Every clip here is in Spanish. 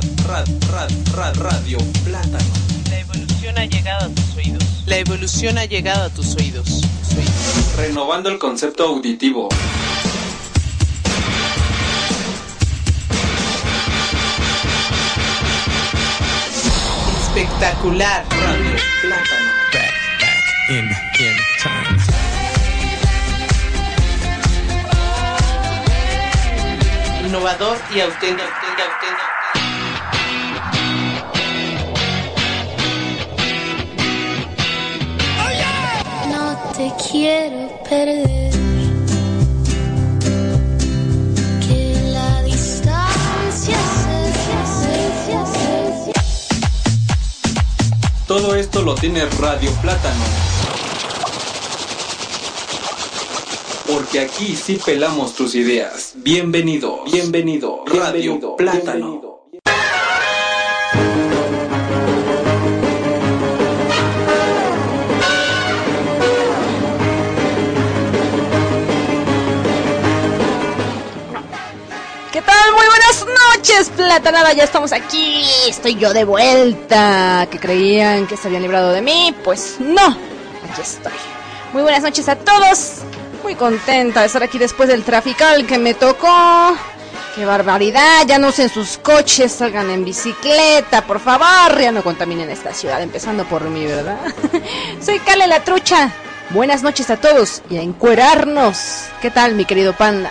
rad, rad, rad, rad, radio plátano. La evolución ha llegado a tus oídos. La evolución ha llegado a tus oídos. Renovando el concepto auditivo. Espectacular. Radio plátano. back, back in, in time. Innovador y auténtico. Te quiero perder. Que la distancia se, se, se, se, Todo esto lo tiene Radio Plátano. Porque aquí sí pelamos tus ideas. Bienvenido, bienvenido, Radio Plátano. ¿Qué noches, Platanada. Ya estamos aquí. Estoy yo de vuelta. Que creían que se habían librado de mí. Pues no. Aquí estoy. Muy buenas noches a todos. Muy contenta de estar aquí después del trafical que me tocó. Qué barbaridad. Ya no usen sus coches. Salgan en bicicleta, por favor. Ya no contaminen esta ciudad. Empezando por mí, ¿verdad? Soy Cale la Trucha. Buenas noches a todos y a encuerarnos. ¿Qué tal, mi querido panda?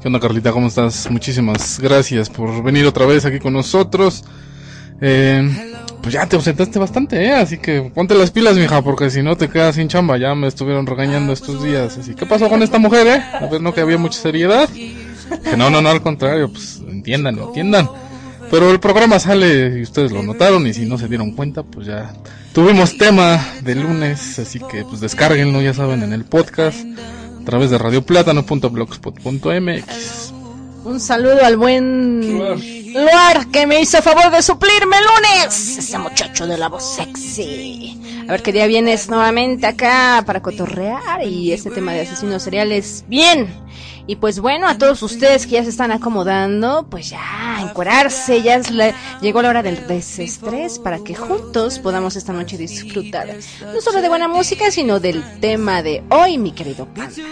¿Qué onda, Carlita? ¿Cómo estás? Muchísimas gracias por venir otra vez aquí con nosotros. Eh, pues ya te ausentaste bastante, ¿eh? Así que ponte las pilas, mija, porque si no te quedas sin chamba. Ya me estuvieron regañando estos días. Así, ¿qué pasó con esta mujer, eh? A ver, no que había mucha seriedad. Que no, no, no, al contrario, pues entiendan, entiendan. Pero el programa sale y ustedes lo notaron y si no se dieron cuenta, pues ya tuvimos tema de lunes, así que pues descárguenlo, ya saben, en el podcast través de radioplátano.blogspot.mx. Un saludo al buen Luar que me hizo favor de suplirme el lunes. Ese muchacho de la voz sexy. A ver qué día vienes nuevamente acá para cotorrear y este tema de asesinos seriales. Bien. Y pues bueno, a todos ustedes que ya se están acomodando, pues ya, encuerarse, ya es la- llegó la hora del desestrés para que juntos podamos esta noche disfrutar no solo de buena música, sino del tema de hoy, mi querido panda.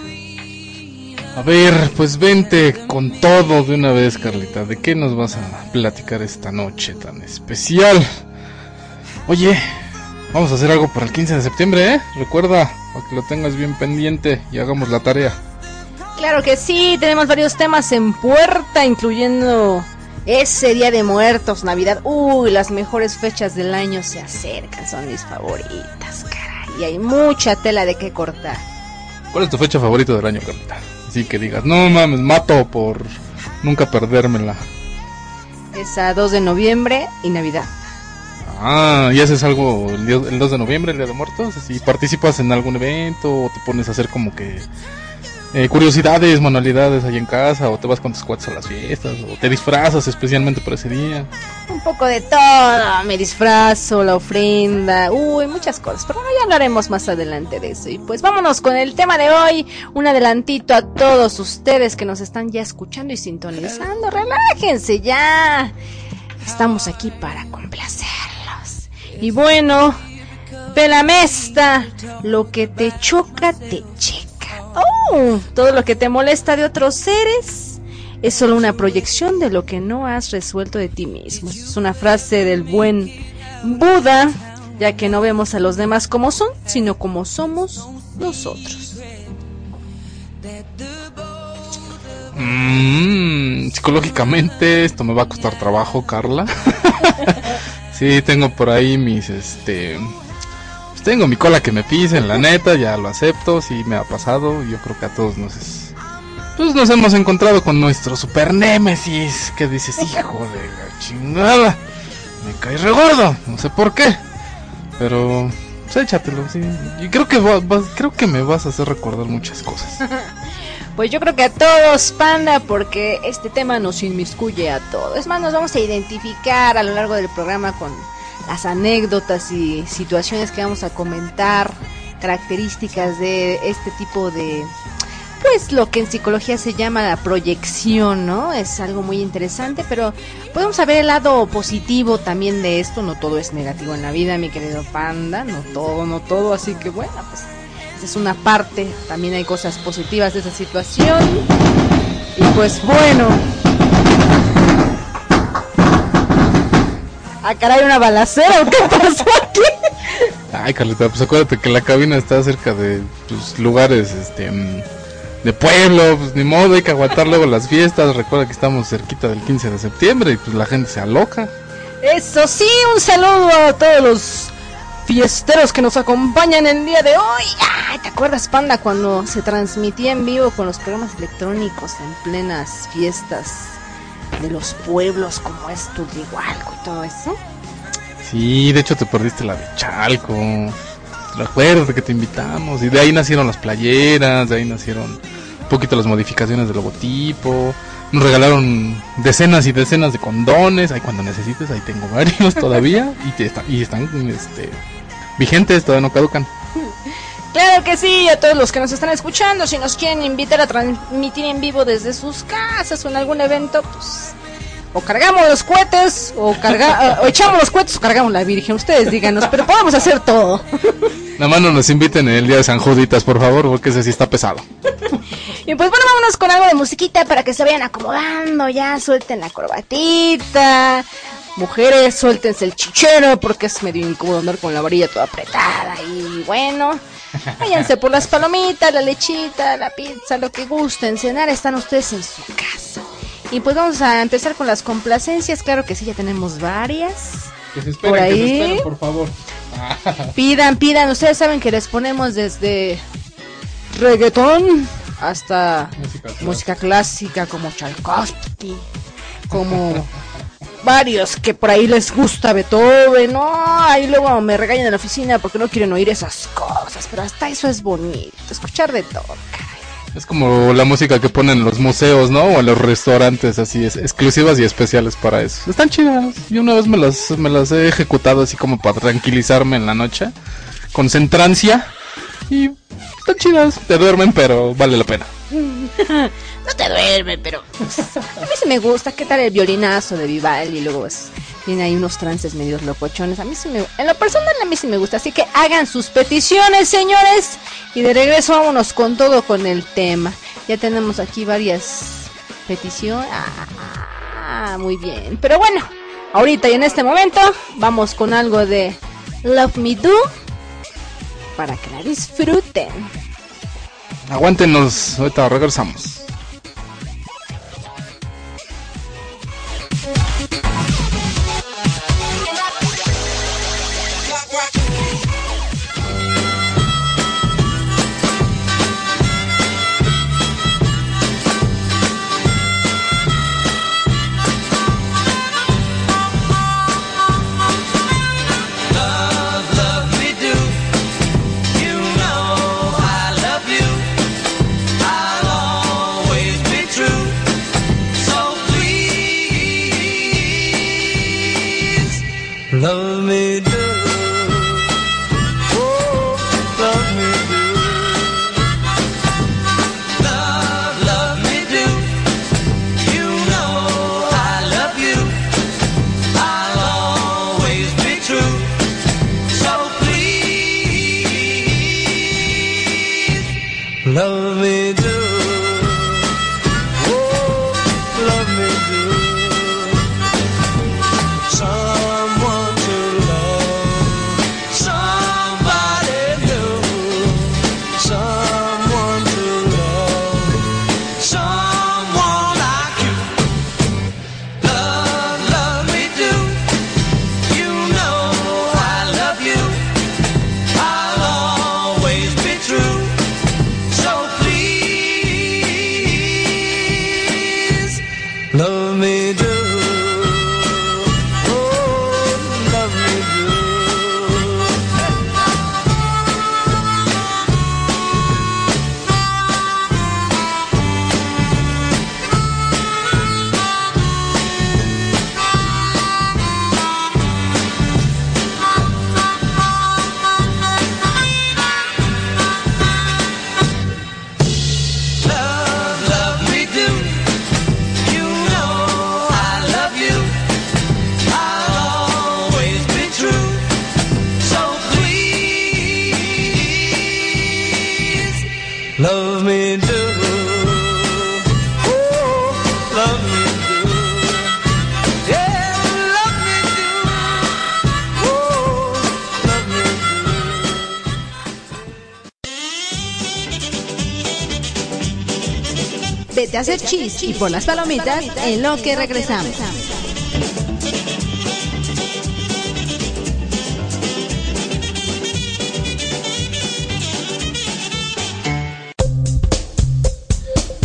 A ver, pues vente con todo de una vez, Carlita. ¿De qué nos vas a platicar esta noche tan especial? Oye, vamos a hacer algo para el 15 de septiembre, ¿eh? Recuerda, para que lo tengas bien pendiente y hagamos la tarea. Claro que sí, tenemos varios temas en puerta, incluyendo ese Día de Muertos, Navidad. Uy, las mejores fechas del año se acercan, son mis favoritas, caray. Y hay mucha tela de qué cortar. ¿Cuál es tu fecha favorita del año, Carlita? Así que digas, no mames, mato por nunca perdérmela. Es a 2 de noviembre y Navidad. Ah, ¿y haces algo el, día- el 2 de noviembre, el Día de Muertos? Así, ¿Participas en algún evento o te pones a hacer como que eh, curiosidades, manualidades ahí en casa o te vas con tus cuates a las fiestas o te disfrazas especialmente para ese día? Un poco de todo, me disfrazo, la ofrenda, uy, muchas cosas. Pero bueno, ya hablaremos más adelante de eso. Y pues vámonos con el tema de hoy. Un adelantito a todos ustedes que nos están ya escuchando y sintonizando. Relájense ya. Estamos aquí para complacerlos. Y bueno, Pelamesta, lo que te choca, te checa. Todo lo que te molesta de otros seres es solo una proyección de lo que no has resuelto de ti mismo. Es una frase del buen Buda, ya que no vemos a los demás como son, sino como somos nosotros. Mm, psicológicamente esto me va a costar trabajo, Carla. sí, tengo por ahí mis, este... pues tengo mi cola que me pisen, la neta, ya lo acepto, sí me ha pasado. Yo creo que a todos nos es... Pues nos hemos encontrado con nuestro super némesis, que dices, hijo de la chingada, me cae re gordo, no sé por qué, pero pues échatelo, sí. Y creo que va- vas- creo que me vas a hacer recordar muchas cosas. Pues yo creo que a todos, panda, porque este tema nos inmiscuye a todos. Es más, nos vamos a identificar a lo largo del programa con las anécdotas y situaciones que vamos a comentar, características de este tipo de pues lo que en psicología se llama la proyección, ¿no? Es algo muy interesante, pero podemos saber el lado positivo también de esto, no todo es negativo en la vida, mi querido panda, no todo, no todo, así que bueno, pues esa es una parte, también hay cosas positivas de esa situación. Y pues bueno. Ah, caray, una balacera, ¿o ¿qué pasó aquí? Ay, Carlita, pues acuérdate que la cabina está cerca de pues, lugares, este, mm, de pueblo, pues ni modo, hay que aguantar luego las fiestas. Recuerda que estamos cerquita del 15 de septiembre y pues la gente se aloca. Eso sí, un saludo a todos los fiesteros que nos acompañan el día de hoy. Ay, ¿te acuerdas, Panda, cuando se transmitía en vivo con los programas electrónicos en plenas fiestas de los pueblos como es Turrihualco y todo eso? Sí, de hecho te perdiste la de Chalco. Recuerda que te invitamos. Y de ahí nacieron las playeras, de ahí nacieron un poquito las modificaciones del logotipo. Nos regalaron decenas y decenas de condones. Ahí cuando necesites, ahí tengo varios todavía. Y, te está- y están este, vigentes, todavía no caducan. Claro que sí, a todos los que nos están escuchando, si nos quieren invitar a transmitir en vivo desde sus casas o en algún evento, pues o cargamos los cohetes o, carga o echamos los cohetes o cargamos la Virgen, ustedes díganos, pero podemos hacer todo. Nada más no nos inviten el día de San Juditas, por favor, porque ese sí está pesado. Y pues bueno, vámonos con algo de musiquita para que se vayan acomodando, ya suelten la corbatita. Mujeres, suéltense el chichero porque es medio incómodo andar con la varilla toda apretada. Y bueno, váyanse por las palomitas, la lechita, la pizza, lo que gusten. Cenar están ustedes en su casa. Y pues vamos a empezar con las complacencias. Claro que sí, ya tenemos varias. Que se esperen, Por que se ahí. esperen, por favor. Pidan, pidan. Ustedes saben que les ponemos desde reggaetón hasta Música música clásica como Tchaikovsky, como varios que por ahí les gusta Beethoven, no, ahí luego me regañan en la oficina porque no quieren oír esas cosas, pero hasta eso es bonito, escuchar de todo, caray. Es como la música que ponen en los museos, ¿no? O en los restaurantes, así, es, exclusivas y especiales para eso. Están chidas. Yo una vez me las, me las he ejecutado así como para tranquilizarme en la noche. Concentrancia. Y están chidas. Te duermen, pero vale la pena. No te duerme, pero a mí sí me gusta. ¿Qué tal el violinazo de Vivaldi? Y luego pues, tiene ahí unos trances medios locochones. A mí sí me, en lo personal a mí sí me gusta. Así que hagan sus peticiones, señores. Y de regreso vámonos con todo con el tema. Ya tenemos aquí varias peticiones. Ah, muy bien. Pero bueno, ahorita y en este momento vamos con algo de Love Me Do para que la disfruten. Aguántenos, ahorita regresamos. Pon las palomitas en lo que regresamos.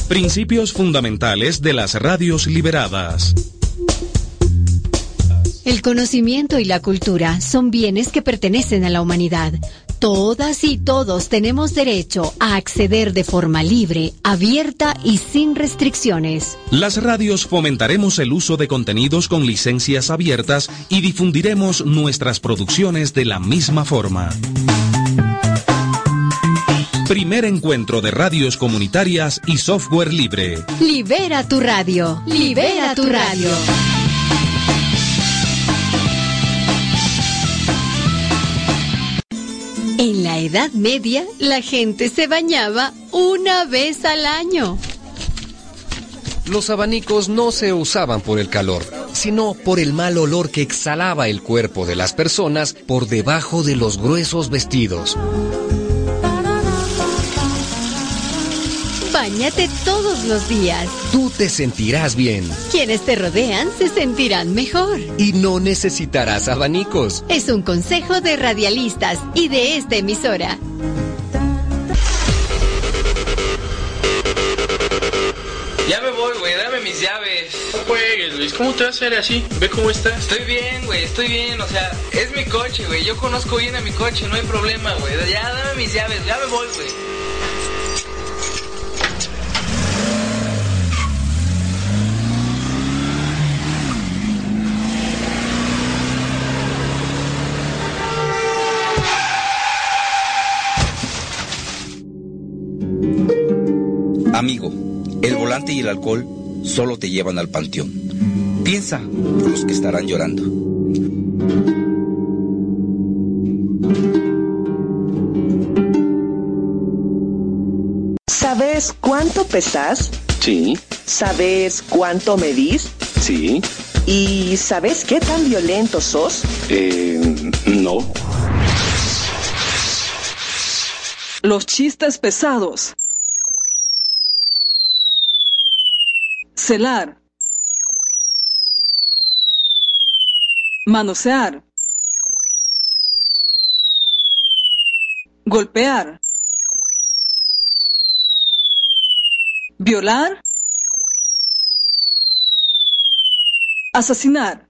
Principios fundamentales de las radios liberadas. El conocimiento y la cultura son bienes que pertenecen a la humanidad. Todas y todos tenemos derecho a acceder de forma libre, abierta y sin restricciones. Las radios fomentaremos el uso de contenidos con licencias abiertas y difundiremos nuestras producciones de la misma forma. Primer encuentro de radios comunitarias y software libre. Libera tu radio. Libera tu radio. En la Edad Media, la gente se bañaba una vez al año. Los abanicos no se usaban por el calor, sino por el mal olor que exhalaba el cuerpo de las personas por debajo de los gruesos vestidos. Báñate todos los días. Tú te sentirás bien Quienes te rodean se sentirán mejor. y no necesitarás abanicos. Es un consejo de radialistas y de esta emisora. Ya me voy, güey, dame mis llaves. No juegues, Luis. ¿Cómo te vas a hacer así? Ve cómo está. Estoy bien, güey, estoy bien. O sea, es mi coche, güey. Yo conozco bien a mi coche, no hay problema, güey. Ya dame mis llaves, ya me voy, güey. Amigo, el volante y el alcohol solo te llevan al panteón. Piensa los que estarán llorando. ¿Sabes cuánto pesas? Sí, ¿Sabes cuánto medís? sí, ¿Y sabes qué tan violento sos? eh, no. Los chistes pesados. Celar. Manosear. Golpear. Violar. Asesinar.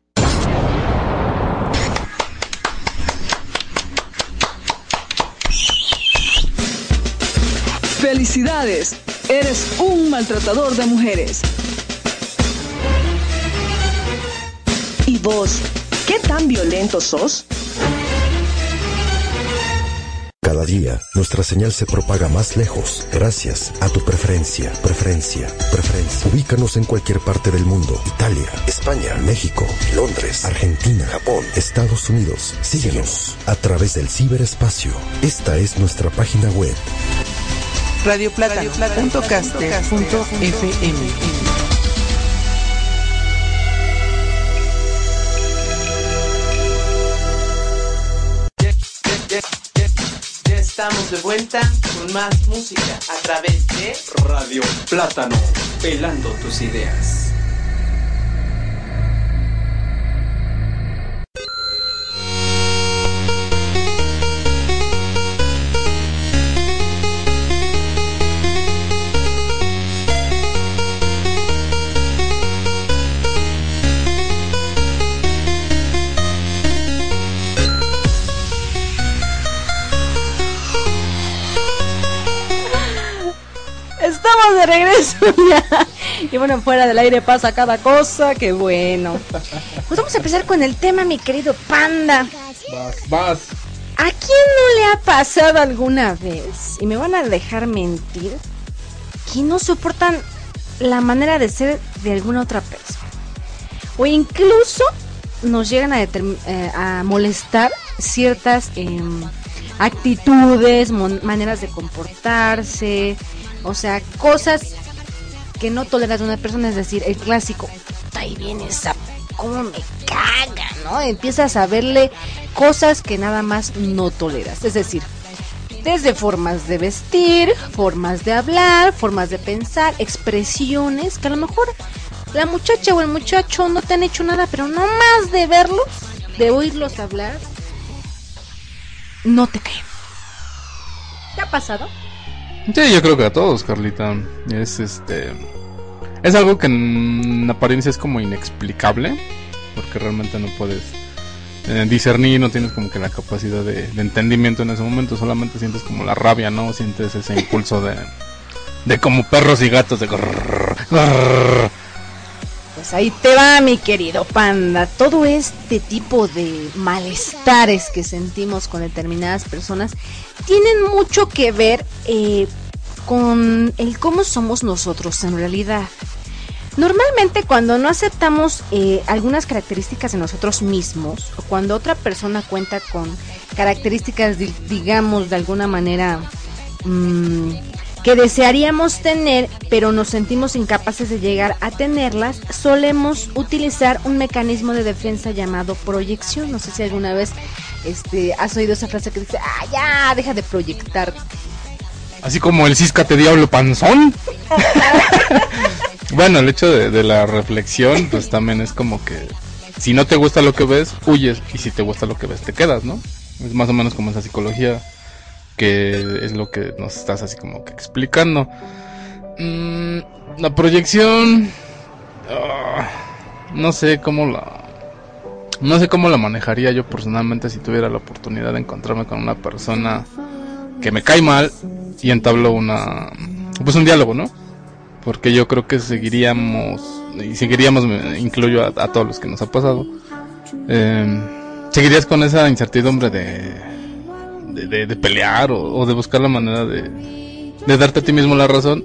Felicidades, eres un maltratador de mujeres. Vos, qué tan violento sos? Cada día, nuestra señal se propaga más lejos gracias a tu preferencia, preferencia, preferencia. Ubícanos en cualquier parte del mundo. Italia, España, México, Londres, Argentina, Japón, Estados Unidos. Síguenos a través del ciberespacio. Esta es nuestra página web. radioplata.caster.fm estamos de vuelta con más música a través de Radio Plátano, pelando tus ideas. Estamos de regreso ya. Y bueno, fuera del aire pasa cada cosa, qué bueno. Pues vamos a empezar con el tema, mi querido panda. Vas, vas. ¿A quién no le ha pasado alguna vez? Y me van a dejar mentir. Que no soportan la manera de ser de alguna otra persona. O incluso nos llegan a, eh, a molestar ciertas em, actitudes, maneras de comportarse. O sea, cosas que no toleras de una persona. Es decir, el clásico. "Puta, Ahí viene esa. ¿Cómo me caga? ¿No? Empiezas a verle cosas que nada más no toleras. Es decir, Desde formas de vestir, formas de hablar, formas de pensar, expresiones que a lo mejor la muchacha o el muchacho no te han hecho nada, pero no más de verlos, de oírlos hablar, no te caen. ¿Te ha pasado? Sí, yo creo que a todos, Carlita. Es este. Es algo que en apariencia es como inexplicable. Porque realmente no puedes eh, discernir, no tienes como que la capacidad de, entendimiento en ese momento. Solamente sientes como la rabia, ¿no? Sientes ese impulso de. De como perros y gatos de. grrr, grrr. Pues ahí te va, mi querido panda. Todo este tipo de malestares que sentimos con determinadas personas tienen mucho que ver eh, con el cómo somos nosotros en realidad. Normalmente cuando no aceptamos eh, algunas características de nosotros mismos o cuando otra persona cuenta con características, di- digamos, de alguna manera mm, que desearíamos tener, pero nos sentimos incapaces de llegar a tenerlas, solemos utilizar un mecanismo de defensa llamado proyección. No sé si alguna vez este, has oído esa frase que dice, ah, ya, deja de proyectar. Así como el ciscate diablo panzón. bueno, el hecho de, de la reflexión, pues también es como que si no te gusta lo que ves, huyes. Y si te gusta lo que ves, te quedas, ¿no? Es más o menos como esa psicología que es lo que nos estás así como que explicando. Mm, la proyección. ah, no sé cómo la. No sé cómo la manejaría yo personalmente si tuviera la oportunidad de encontrarme con una persona que me cae mal y entablo una pues un diálogo, ¿no? Porque yo creo que seguiríamos y seguiríamos, incluyo a, todos los que nos ha pasado, eh, seguirías con esa incertidumbre de de, de- de pelear o, o de buscar la manera de, de darte a ti mismo la razón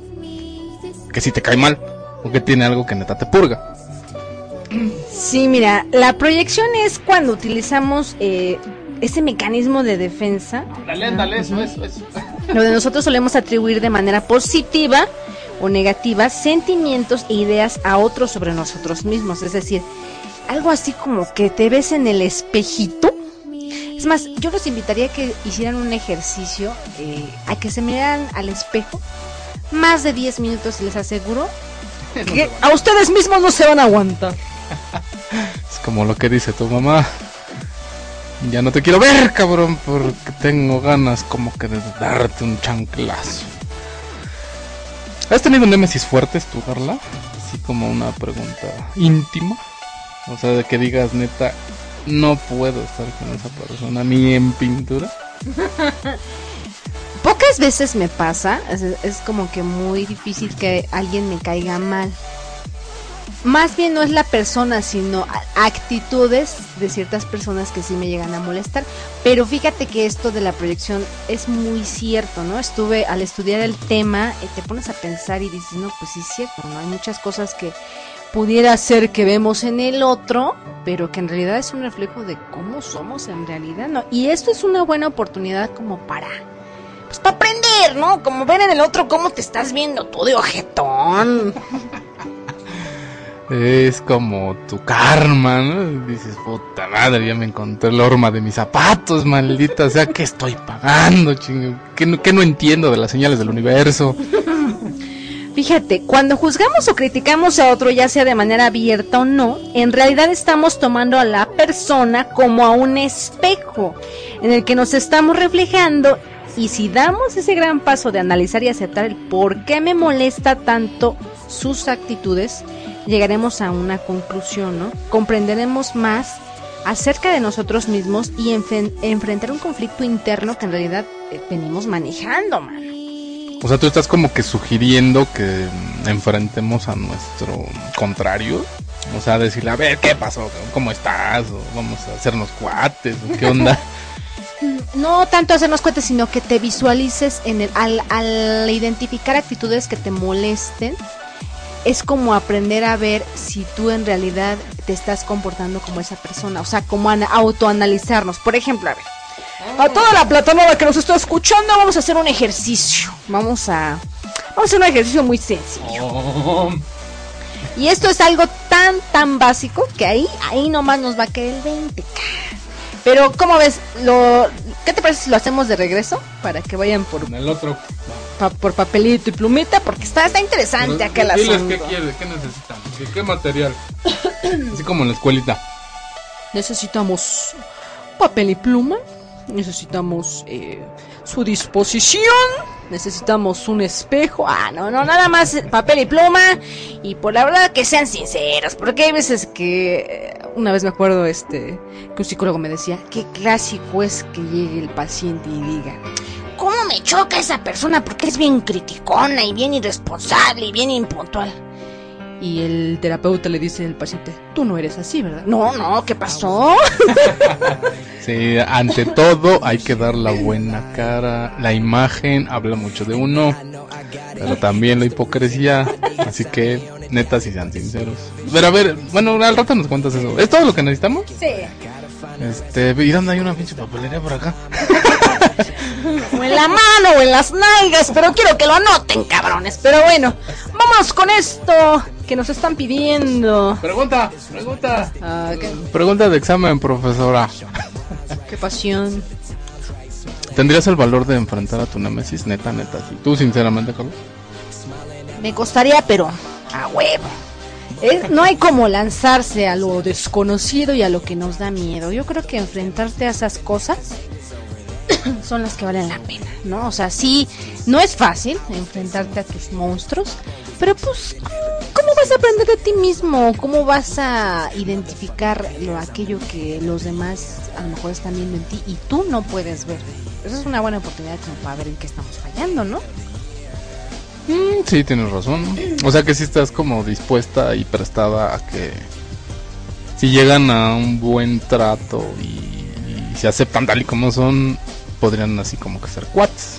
que si te cae mal o que tiene algo que neta te purga. Sí, mira, la proyección es cuando utilizamos eh, ese mecanismo de defensa Dale, dale, eso, eso, eso. donde nosotros solemos atribuir de manera positiva o negativa sentimientos e ideas a otros sobre nosotros mismos. Es decir, algo así como que te ves en el espejito. Es más, yo los invitaría a que hicieran un ejercicio, eh, a que se miraran al espejo más de 10 minutos les aseguro que a ustedes mismos no se van a aguantar. Es como lo que dice tu mamá. Ya no te quiero ver, cabrón, porque tengo ganas como que de darte un chanclazo. ¿Has tenido némesis fuertes tú, Carla? Así como una pregunta íntima. O sea, de que digas, neta, no puedo estar con esa persona ni en pintura. Pocas veces me pasa, es, como que muy difícil que alguien me caiga mal. Más bien no es la persona, sino actitudes de ciertas personas que sí me llegan a molestar. Pero fíjate que esto de la proyección es muy cierto, ¿no? Estuve al estudiar el tema, eh, te pones a pensar y dices, no, pues sí es cierto, ¿no? Hay muchas cosas que pudiera ser que vemos en el otro, pero que en realidad es un reflejo de cómo somos en realidad, ¿no? Y esto es una buena oportunidad como para pues para aprender, ¿no? Como ver en el otro cómo te estás viendo tú de ojetón. Es como tu karma, ¿no? Dices, puta madre, ya me encontré el horma de mis zapatos, maldita. Sea, ¿qué estoy pagando, chingo? ¿Qué no, qué no entiendo de las señales del universo? Fíjate, cuando juzgamos o criticamos a otro, ya sea de manera abierta o no, en realidad estamos tomando a la persona como a un espejo en el que nos estamos reflejando y si damos ese gran paso de analizar y aceptar el por qué me molesta tanto sus actitudes, llegaremos a una conclusión, ¿no? Comprenderemos más acerca de nosotros mismos y enfrentar un conflicto interno que en realidad eh, venimos manejando, man. O sea, tú estás como que sugiriendo que enfrentemos a nuestro contrario. O sea, decirle, a ver, ¿qué pasó? ¿Cómo estás? O vamos a hacernos cuates, ¿o qué onda? no tanto hacernos cuenta, sino que te visualices en el al, al identificar actitudes que te molesten. Es como aprender a ver si tú en realidad te estás comportando como esa persona, o sea, como ana- autoanalizarnos. Por ejemplo, a ver, a toda la platanada que nos está escuchando, vamos a hacer un ejercicio. Vamos a, vamos a hacer un ejercicio muy sencillo. Y esto es algo tan, tan básico que ahí, ahí nomás nos va a caer el 20. ca. Pero, ¿cómo ves? Lo, ¿Qué te parece si lo hacemos de regreso? Para que vayan por, En el otro. pa- por papelito y plumita, porque está, está interesante acá el Diles asunto. qué quieres, qué necesitan, qué, qué material. Así como en la escuelita. Necesitamos papel y pluma. Necesitamos eh, su disposición. Necesitamos un espejo. Ah, no, no, nada más papel y pluma. Y por la verdad que sean sinceros. Porque hay veces que. eh, Una vez me acuerdo este que un psicólogo me decía: Qué clásico es que llegue el paciente y diga. ¿Cómo me choca esa persona? Porque es bien criticona y bien irresponsable y bien impuntual. Y el terapeuta le dice al paciente, tú no eres así, ¿verdad? No, no, ¿qué pasó? Sí, ante todo hay que dar la buena cara. La imagen habla mucho de uno, pero también la hipocresía. Así que, neta, si sean sinceros. Pero a ver, bueno, al rato nos cuentas eso. ¿Es todo lo que necesitamos? Sí. Este, ¿y dónde hay una pinche papelería por acá? O en la mano o en las nalgas, pero quiero que lo anoten, cabrones. Pero bueno, vamos con esto que nos están pidiendo. Pregunta, pregunta. Ah, ¿qué, Pregunta de examen, profesora. qué pasión. ¿Tendrías el valor de enfrentar a tu némesis? Neta, neta. sí. ¿Tú, sinceramente, Carlos? Me costaría, pero a huevo. Es- no hay como lanzarse a lo desconocido y a lo que nos da miedo. Yo creo que enfrentarte a esas cosas son las que valen la pena, ¿no? O sea, sí, no es fácil enfrentarte a tus monstruos, pero pues, ¿cómo vas a aprender de ti mismo? ¿Cómo vas a identificar lo, aquello que los demás a lo mejor están viendo en ti y tú no puedes ver? Esa es una buena oportunidad como para ver en qué estamos fallando, ¿no? Mm, sí, tienes razón. O sea que sí estás como dispuesta y prestada a que si llegan a un buen trato y, y se aceptan tal y como son, podrían así como que ser cuates.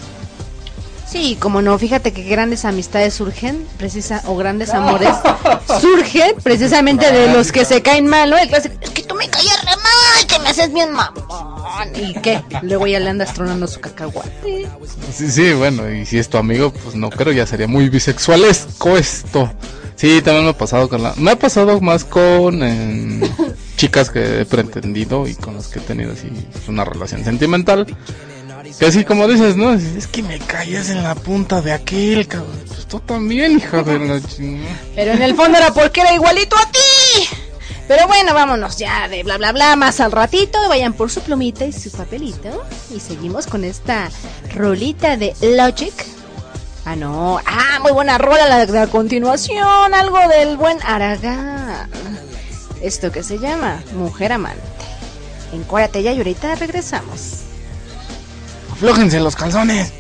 Sí, como no, fíjate que grandes amistades surgen, precisa, o grandes amores surgen precisamente de los que se caen mal, ¿no? El clásico, es que tú me caías re mal, que me haces bien mamón. ¿Y qué? Luego ya le andas tronando su cacahuate. Sí, sí, bueno, y si es tu amigo, pues no creo, ya sería muy bisexualesco esto. Sí, también me ha pasado con la... Me ha pasado más con eh, chicas que he pretendido y con las que he tenido así pues, una relación sentimental. Que así como dices, ¿no? Es que me caías en la punta de aquel, cabrón. Pues tú también, hija de la chingada. Pero en el fondo era porque era igualito a ti. Pero bueno, vámonos ya de bla bla bla más al ratito. Vayan por su plumita y su papelito. Y seguimos con esta rolita de Logic. Ah, no. Ah, muy buena rola la de a continuación. Algo del buen Aragán. Esto que se llama Mujer Amante. Encuérdate ya y ahorita regresamos. Aflójense los calzones.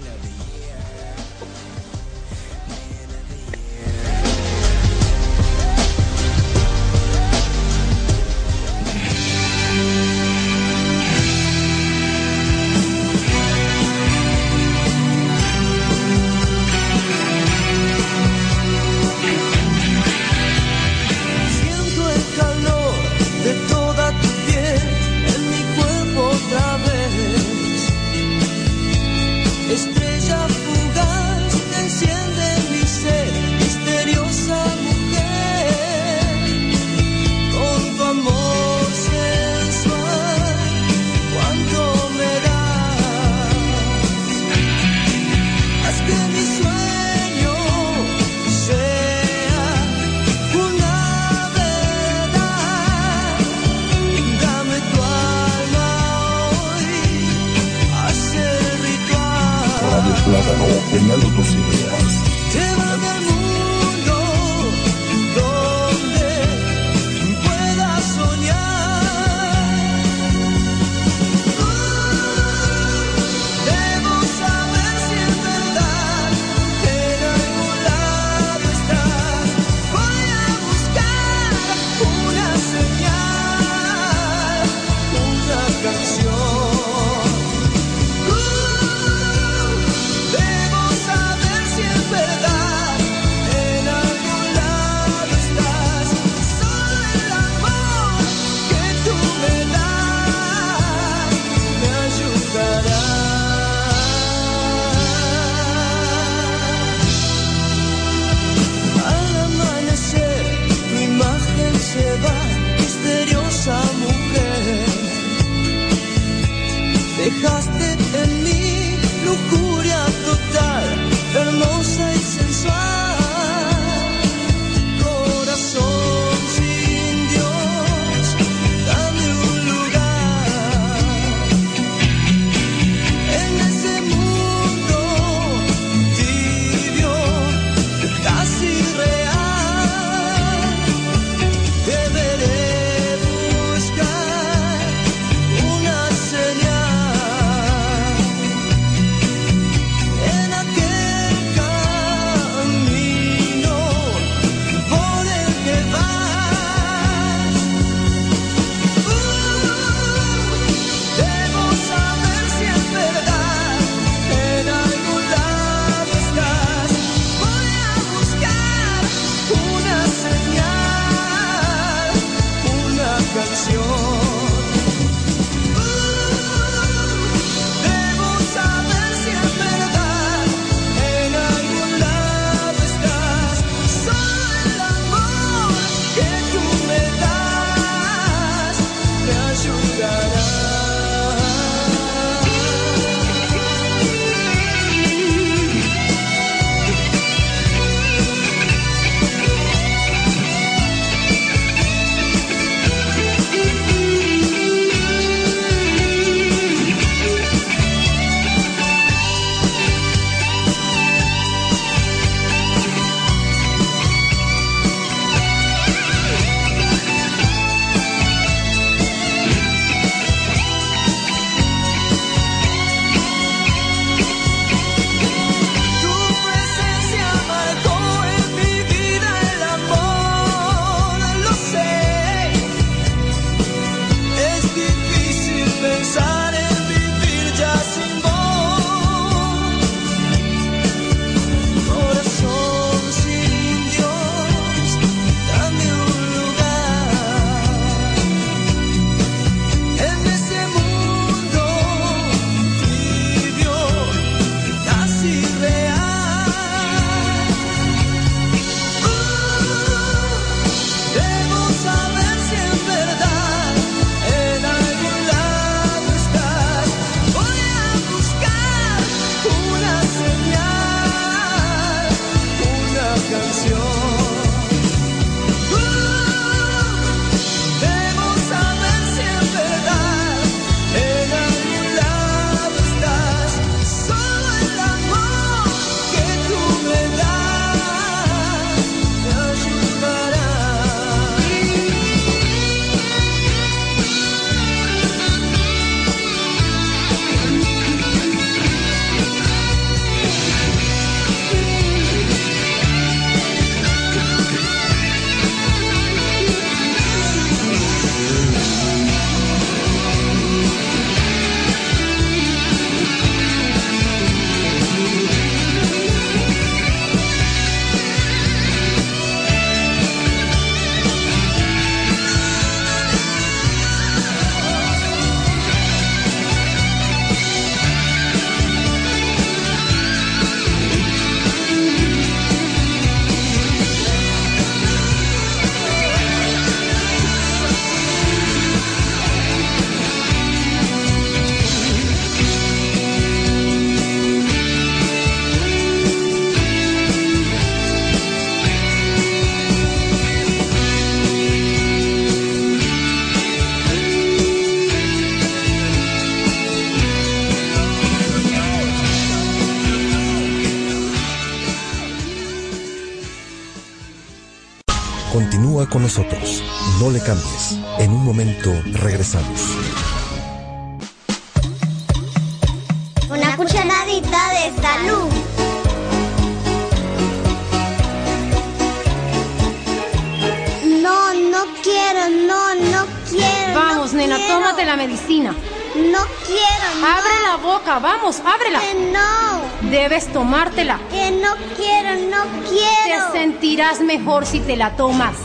Mejor si te la tomas.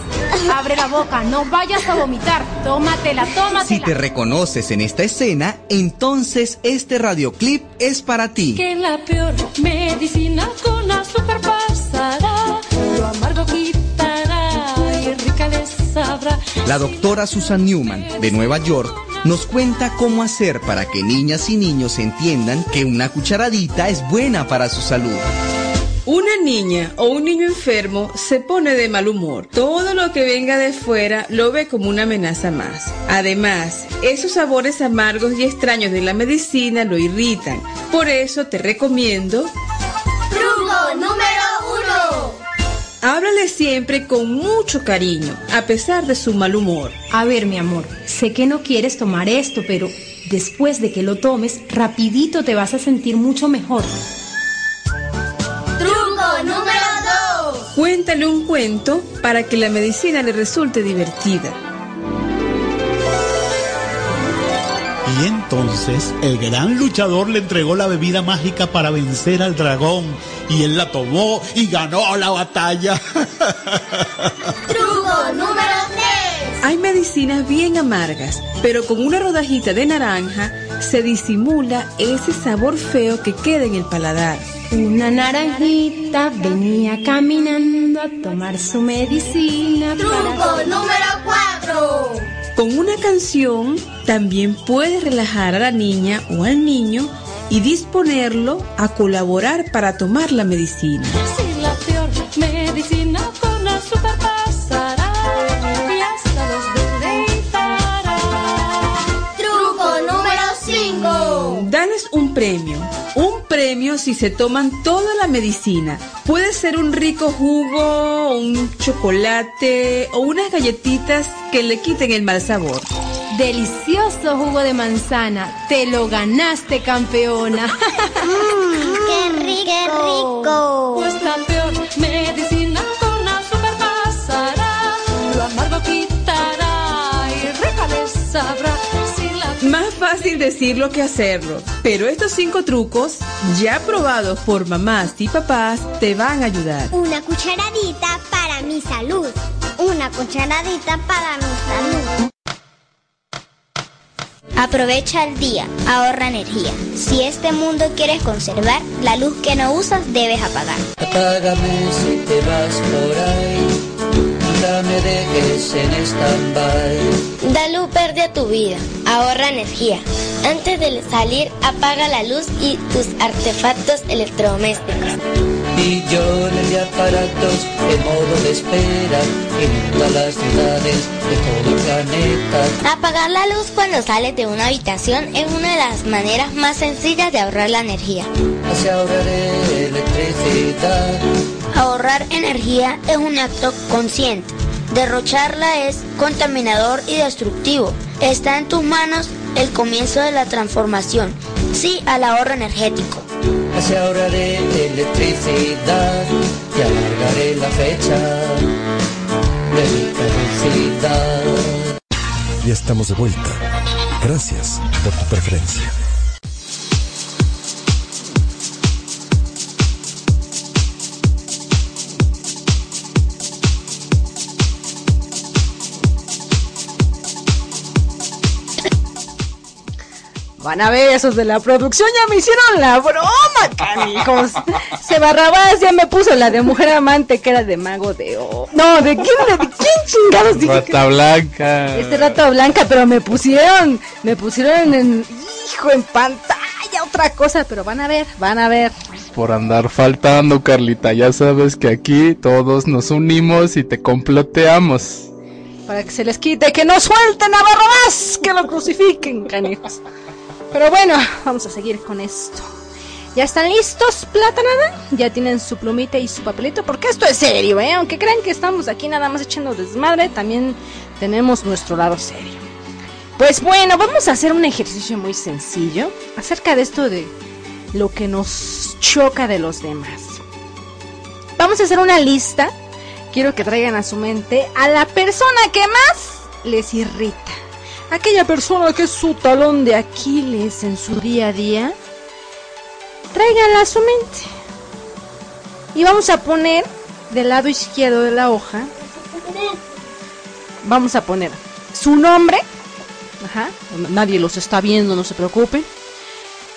Abre la boca, no vayas a vomitar. Tómatela, Si tómatela. te reconoces en esta escena, entonces este radioclip es para ti. Que la peor medicina con azúcar pasará, lo amargo quitará y rica les sabrá. La doctora Susan Newman, de Nueva York, nos cuenta cómo hacer para que niñas y niños entiendan que una cucharadita es buena para su salud. Una niña o un niño enfermo se pone de mal humor. Todo lo que venga de fuera lo ve como una amenaza más. Además, esos sabores amargos y extraños de la medicina lo irritan. Por eso te recomiendo... Truco número uno. Háblale siempre con mucho cariño, a pesar de su mal humor. A ver, mi amor, sé que no quieres tomar esto, pero después de que lo tomes, rapidito te vas a sentir mucho mejor. Cuéntale un cuento para que la medicina le resulte divertida. Y entonces el gran luchador le entregó la bebida mágica para vencer al dragón y él la tomó y ganó la batalla. medicinas bien amargas, pero con una rodajita de naranja se disimula ese sabor feo que queda en el paladar. Una naranjita venía caminando a tomar su medicina. Truco número 4. Con una canción también puedes relajar a la niña o al niño y disponerlo a colaborar para tomar la medicina. Si la peor medicina con azúcar pasará si se toman toda la medicina. Puede ser un rico jugo, un chocolate o unas galletitas que le quiten el mal sabor. Delicioso jugo de manzana. Te lo ganaste, campeona. ¡Qué rico! Pues la peor medicina fácil decirlo que hacerlo. Pero estos cinco trucos, ya probados por mamás y papás, te van a ayudar. Una cucharadita para mi salud. Una cucharadita para mi salud. Aprovecha el día, ahorra energía. Si este mundo quieres conservar, la luz que no usas debes apagar. Apágame si te vas por ahí. Nunca me dejes en stand-by. Da luz verde a tu vida, ahorra energía. Antes de salir, apaga la luz y tus artefactos electrodomésticos. Millones de aparatos en modo de espera en todas las ciudades de todo el planeta. Apagar la luz cuando sales de una habitación es una de las maneras más sencillas de ahorrar la energía. Así ahorraré electricidad. Ahorrar energía es un acto consciente. Derrocharla es contaminador y destructivo. Está en tus manos el comienzo de la transformación. Sí al ahorro energético. Así ahorraré electricidad y alargaré la fecha de mi felicidad. Ya estamos de vuelta. Gracias por tu preferencia. Van a ver, esos de la producción ya me hicieron la broma, canijos. Se Barrabás ya me puso la de mujer amante que era de mago de O. No, ¿de quién, de quién chingados dije? que- Rata blanca. Este rato blanca, pero me pusieron, me pusieron en, hijo, en pantalla otra cosa, pero van a ver, van a ver. Por andar faltando, Carlita. Ya sabes que aquí todos nos unimos y te comploteamos. Para que se les quite, que no suelten a Barrabás, que lo crucifiquen, canijos. Pero bueno, vamos a seguir con esto. ¿Ya están listos, platanada? ¿Ya tienen su plumita y su papelito? Porque esto es serio, ¿eh? Aunque crean que estamos aquí nada más echando desmadre, también tenemos nuestro lado serio. Pues bueno, vamos a hacer un ejercicio muy sencillo acerca de esto de lo que nos choca de los demás. Vamos a hacer una lista. Quiero que traigan a su mente a la persona que más les irrita. Aquella persona que es su talón de Aquiles en su día a día. Tráiganla a su mente. Y vamos a poner del lado izquierdo de la hoja. Vamos a poner su nombre. Ajá. Nadie los está viendo, no se preocupen.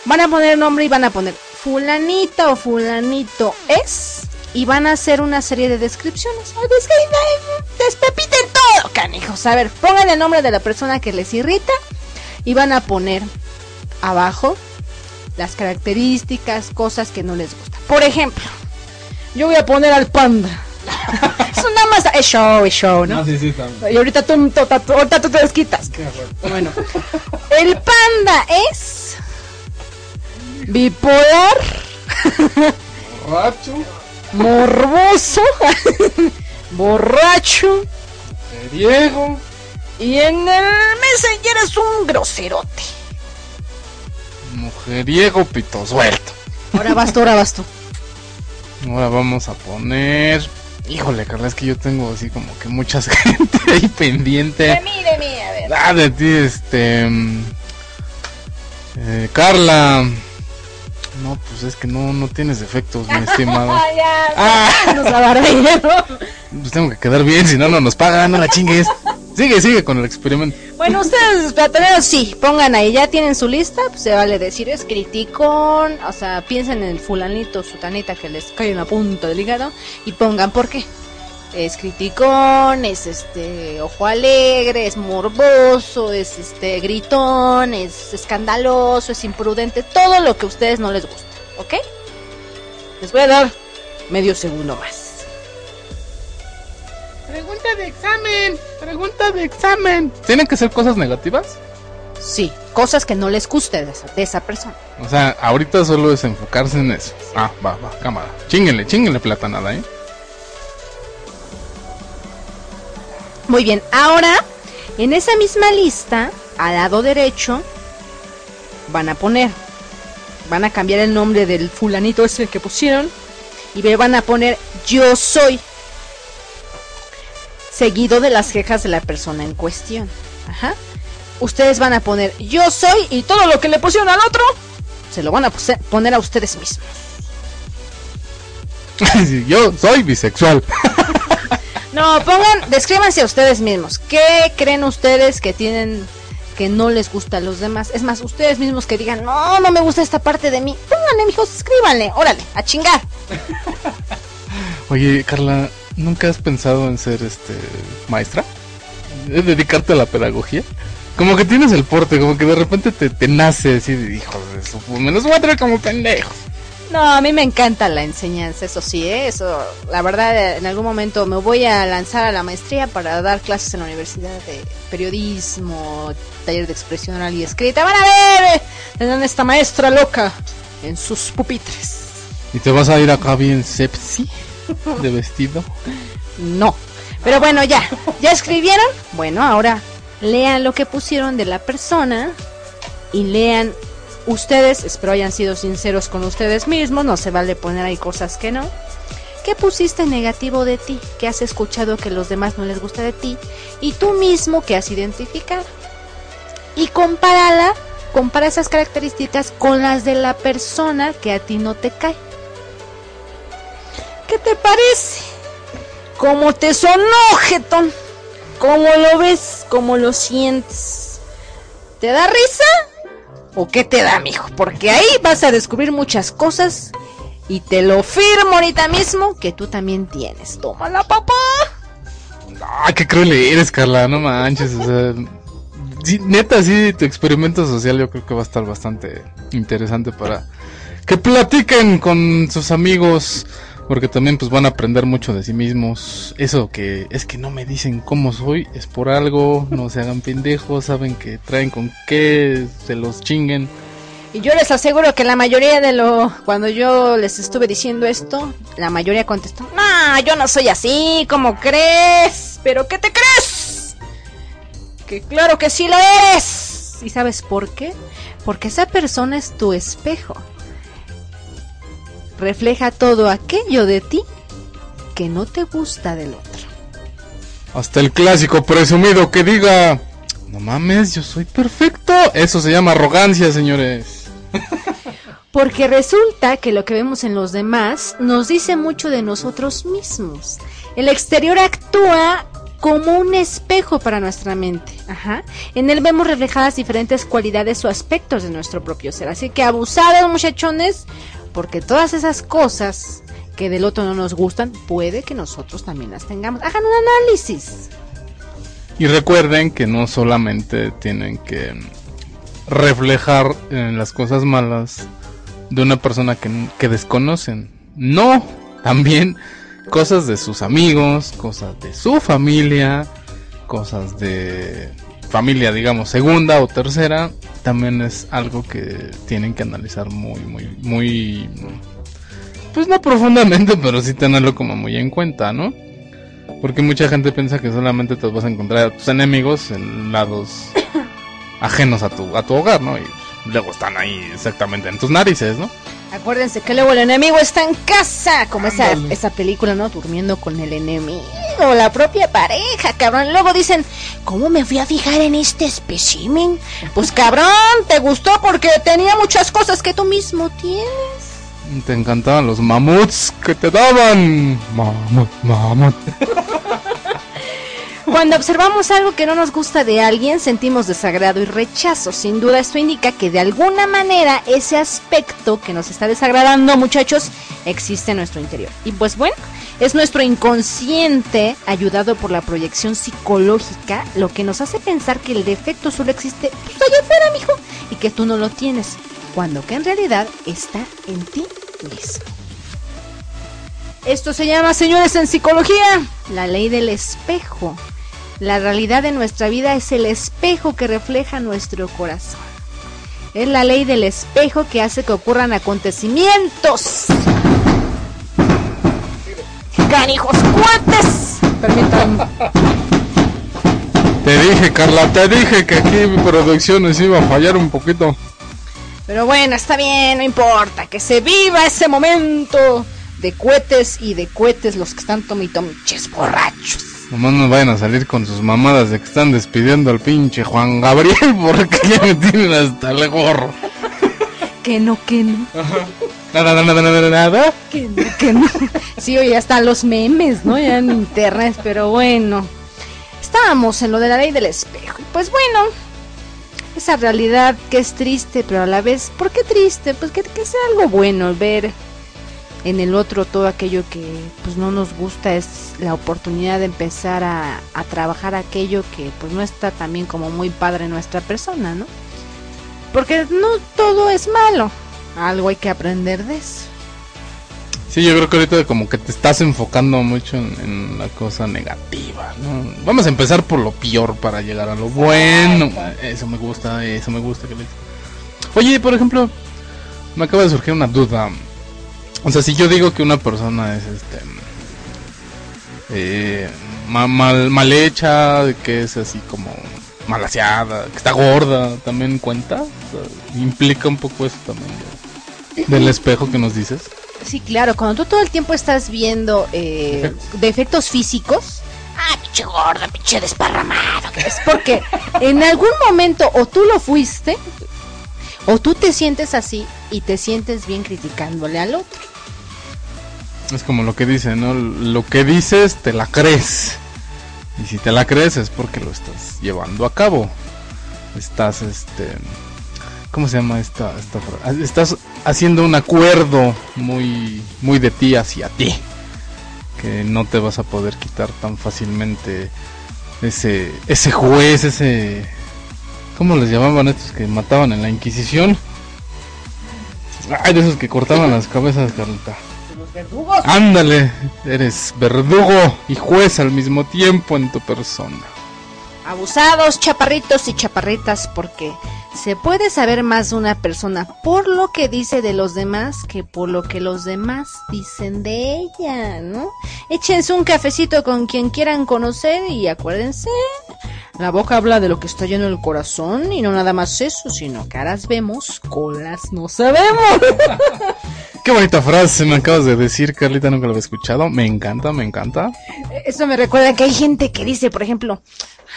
Van a poner nombre y van a poner fulanita o fulanito es. Y van a hacer una serie de descripciones. Ay, des- ay, Despepiten todo, canijos. A ver, pongan el nombre de la persona que les irrita. Y van a poner abajo las características, cosas que no les gustan. Por ejemplo, yo voy a poner al panda. Eso nada más es show, es show, ¿no? sí, sí, también. Y ahorita tú, tú- tú- ahorita tú te desquitas. Bueno, el panda es bipolar, Borracho, morboso, borracho Diego. y en el Messenger es un groserote. Mujeriego pito suelto. Ahora vas tú, ahora vas tú. Ahora vamos a poner. Híjole, Carla, es que yo tengo así como que mucha gente ahí pendiente. De mí, de mí, a ver. Ah, de ti, este. mm, eh, Carla. No, pues es que no, no tienes defectos, mi estimado. ya, nos la barbero. Pues tengo que quedar bien, si no, no nos pagan, no la chingues. Sigue, sigue con el experimento. Bueno, ustedes, platoneros, sí, pongan ahí, ya tienen su lista, pues se vale decir es criticón, o sea, piensen en el fulanito, sutanita que les cae en la punta del hígado y pongan por qué. Es criticón, es este ojo alegre, es morboso, es este gritón, es escandaloso, es imprudente, todo lo que a ustedes no les gusta, ¿ok? Les voy a dar medio segundo más. Pregunta de examen, pregunta de examen. ¿Tienen que ser cosas negativas? Sí, cosas que no les guste de esa, de esa persona. O sea, ahorita solo es enfocarse en eso. Ah, va, va, cámara. Chinguenle, chinguenle platanada, ¿eh? Muy bien, ahora en esa misma lista, al lado derecho, van a poner, van a cambiar el nombre del fulanito ese que pusieron y van a poner yo soy, seguido de las quejas de la persona en cuestión. Ajá. Ustedes van a poner yo soy y todo lo que le pusieron al otro se lo van a poner a ustedes mismos. Yo soy bisexual. No, pongan, descríbanse a ustedes mismos. ¿Qué creen ustedes que tienen que no les gusta a los demás? Es más, ustedes mismos que digan, no, no me gusta esta parte de mí. Pónganle, mijos, escríbanle, órale, a chingar. Oye, Carla, ¿nunca has pensado en ser este maestra? ¿Es dedicarte a la pedagogía? Como que tienes el porte, como que de repente te, nace así de hijos de su me los voy a traer como pendejos. No, a mí me encanta la enseñanza, eso sí, ¿eh? eso, la verdad, en algún momento me voy a lanzar a la maestría para dar clases en la universidad de periodismo, taller de expresión oral y escrita. Van a ver, eh, tendrán esta maestra loca en sus pupitres. ¿Y te vas a ir acá bien sepsi de vestido? No. Pero bueno, ya. ¿Ya escribieron? Bueno, ahora lean lo que pusieron de la persona y lean ustedes, espero hayan sido sinceros con ustedes mismos, no se vale poner ahí cosas que no. ¿Qué pusiste negativo de ti? ¿Qué has escuchado que los demás no les gusta de ti? Y tú mismo que has identificado. Y compárala, compara esas características con las de la persona que a ti no te cae. ¿Qué te parece? ¿Cómo te sonó, jetón? ¿Cómo lo ves? ¿Cómo lo sientes? ¿Te da risa? ¿O qué te da, mijo? Porque ahí vas a descubrir muchas cosas y te lo firmo ahorita mismo que tú también tienes. Tómala, papá. Ah, qué cruel eres, Carla, no manches, o sea, neta, sí, tu experimento social yo creo que va a estar bastante interesante para que platiquen con sus amigos, porque también pues van a aprender mucho de sí mismos. Eso que es que no me dicen cómo soy, es por algo, no se hagan pendejos, saben que traen con qué, se los chinguen. Y yo les aseguro que la mayoría de lo... Cuando yo les estuve diciendo esto, la mayoría contestó, no, yo no soy así, ¿cómo crees? ¿Pero qué te crees? Que claro que sí lo eres. ¿Y sabes por qué? Porque esa persona es tu espejo. Refleja todo aquello de ti que no te gusta del otro. Hasta el clásico presumido que diga, no mames, yo soy perfecto. Eso se llama arrogancia, señores. Porque resulta que lo que vemos en los demás nos dice mucho de nosotros mismos. El exterior actúa como un espejo para nuestra mente. Ajá. En él vemos reflejadas diferentes cualidades o aspectos de nuestro propio ser. Así que abusados, muchachones, porque todas esas cosas que del otro no nos gustan, puede que nosotros también las tengamos. Hagan un análisis. Y recuerden que no solamente tienen que reflejar en las cosas malas de una persona que, que desconocen. No, también cosas de sus amigos, cosas de su familia, cosas de familia, digamos, segunda o tercera, también es algo que tienen que analizar muy, muy, muy, pues no profundamente, pero sí tenerlo como muy en cuenta, ¿no? Porque mucha gente piensa que solamente te vas a encontrar a tus enemigos en lados ajenos a tu, a tu hogar, ¿no? Y luego están ahí exactamente en tus narices, ¿no? Acuérdense que luego el enemigo está en casa, como esa, esa película, ¿no? Durmiendo con el enemigo, la propia pareja, cabrón. Luego dicen, ¿cómo me fui a fijar en este espécimen? Pues cabrón, te gustó porque tenía muchas cosas que tú mismo tienes. Te encantaban los mamuts que te daban. Mamut, mamut. Cuando observamos algo que no nos gusta de alguien, sentimos desagrado y rechazo. Sin duda esto indica que de alguna manera ese aspecto que nos está desagradando, muchachos, existe en nuestro interior. Y pues bueno, es nuestro inconsciente, ayudado por la proyección psicológica, lo que nos hace pensar que el defecto solo existe pues, allá afuera, mijo, y que tú no lo tienes, cuando que en realidad está en ti mismo. Esto se llama, señores, en psicología, la ley del espejo. La realidad de nuestra vida es el espejo que refleja nuestro corazón. Es la ley del espejo que hace que ocurran acontecimientos. Canijos cuates. Permítanme. Te dije, Carla, te dije que aquí mi producción nos iba a fallar un poquito. Pero bueno, está bien, no importa. Que se viva ese momento de cohetes y de cohetes los que están tomitomiches borrachos. Nomás no vayan a salir con sus mamadas de que están despidiendo al pinche Juan Gabriel porque ya me tienen hasta el gorro. Que no, que no. Nada, nada, nada, nada, nada. Que no, que no. Sí, oye, hasta los memes, ¿no? Ya en internet, pero bueno. Estábamos en lo de la ley del espejo. Y pues bueno, esa realidad que es triste, pero a la vez, ¿por qué triste? Pues que, que sea algo bueno ver en el otro todo aquello que pues no nos gusta es la oportunidad de empezar a, trabajar aquello que pues no está también como muy padre nuestra persona, ¿no? Porque no todo es malo, algo hay que aprender de eso. Sí, yo creo que ahorita como que te estás enfocando mucho en, en la cosa negativa, ¿no? Vamos a empezar por lo peor para llegar a lo bueno. Eso me gusta, eso me gusta. que le- Oye, por ejemplo, me acaba de surgir una duda. O sea, si yo digo que una persona es este eh, ma- mal, mal hecha, que es así como malaseada, que está gorda, también cuenta, O sea, implica un poco eso también de- del espejo que nos dices. Sí, claro, cuando tú todo el tiempo estás viendo eh, defectos. físicos, ah, pinche gorda, pinche desparramado, es porque en algún momento o tú lo fuiste, o tú te sientes así y te sientes bien criticándole al otro. Es como lo que dice, ¿no? Lo que dices te la crees. Y si te la crees es porque lo estás llevando a cabo. Estás, este... ¿Cómo se llama esta, esta fra- Estás haciendo un acuerdo muy, muy de ti hacia ti. Que no te vas a poder quitar tan fácilmente ese, ese juez, ese... ¿Cómo les llamaban estos que mataban en la Inquisición? Ay, de esos que cortaban las cabezas, Carlita. Ándale, eres verdugo y juez al mismo tiempo en tu persona. Abusados, chaparritos y chaparritas, porque se puede saber más de una persona por lo que dice de los demás que por lo que los demás dicen de ella, ¿no? Échense un cafecito con quien quieran conocer y acuérdense, la boca habla de lo que está lleno el corazón y no nada más eso, sino caras vemos, colas no sabemos. Qué bonita frase me acabas de decir, Carlita, nunca lo había escuchado. Me encanta, me encanta. Eso me recuerda que hay gente que dice, por ejemplo,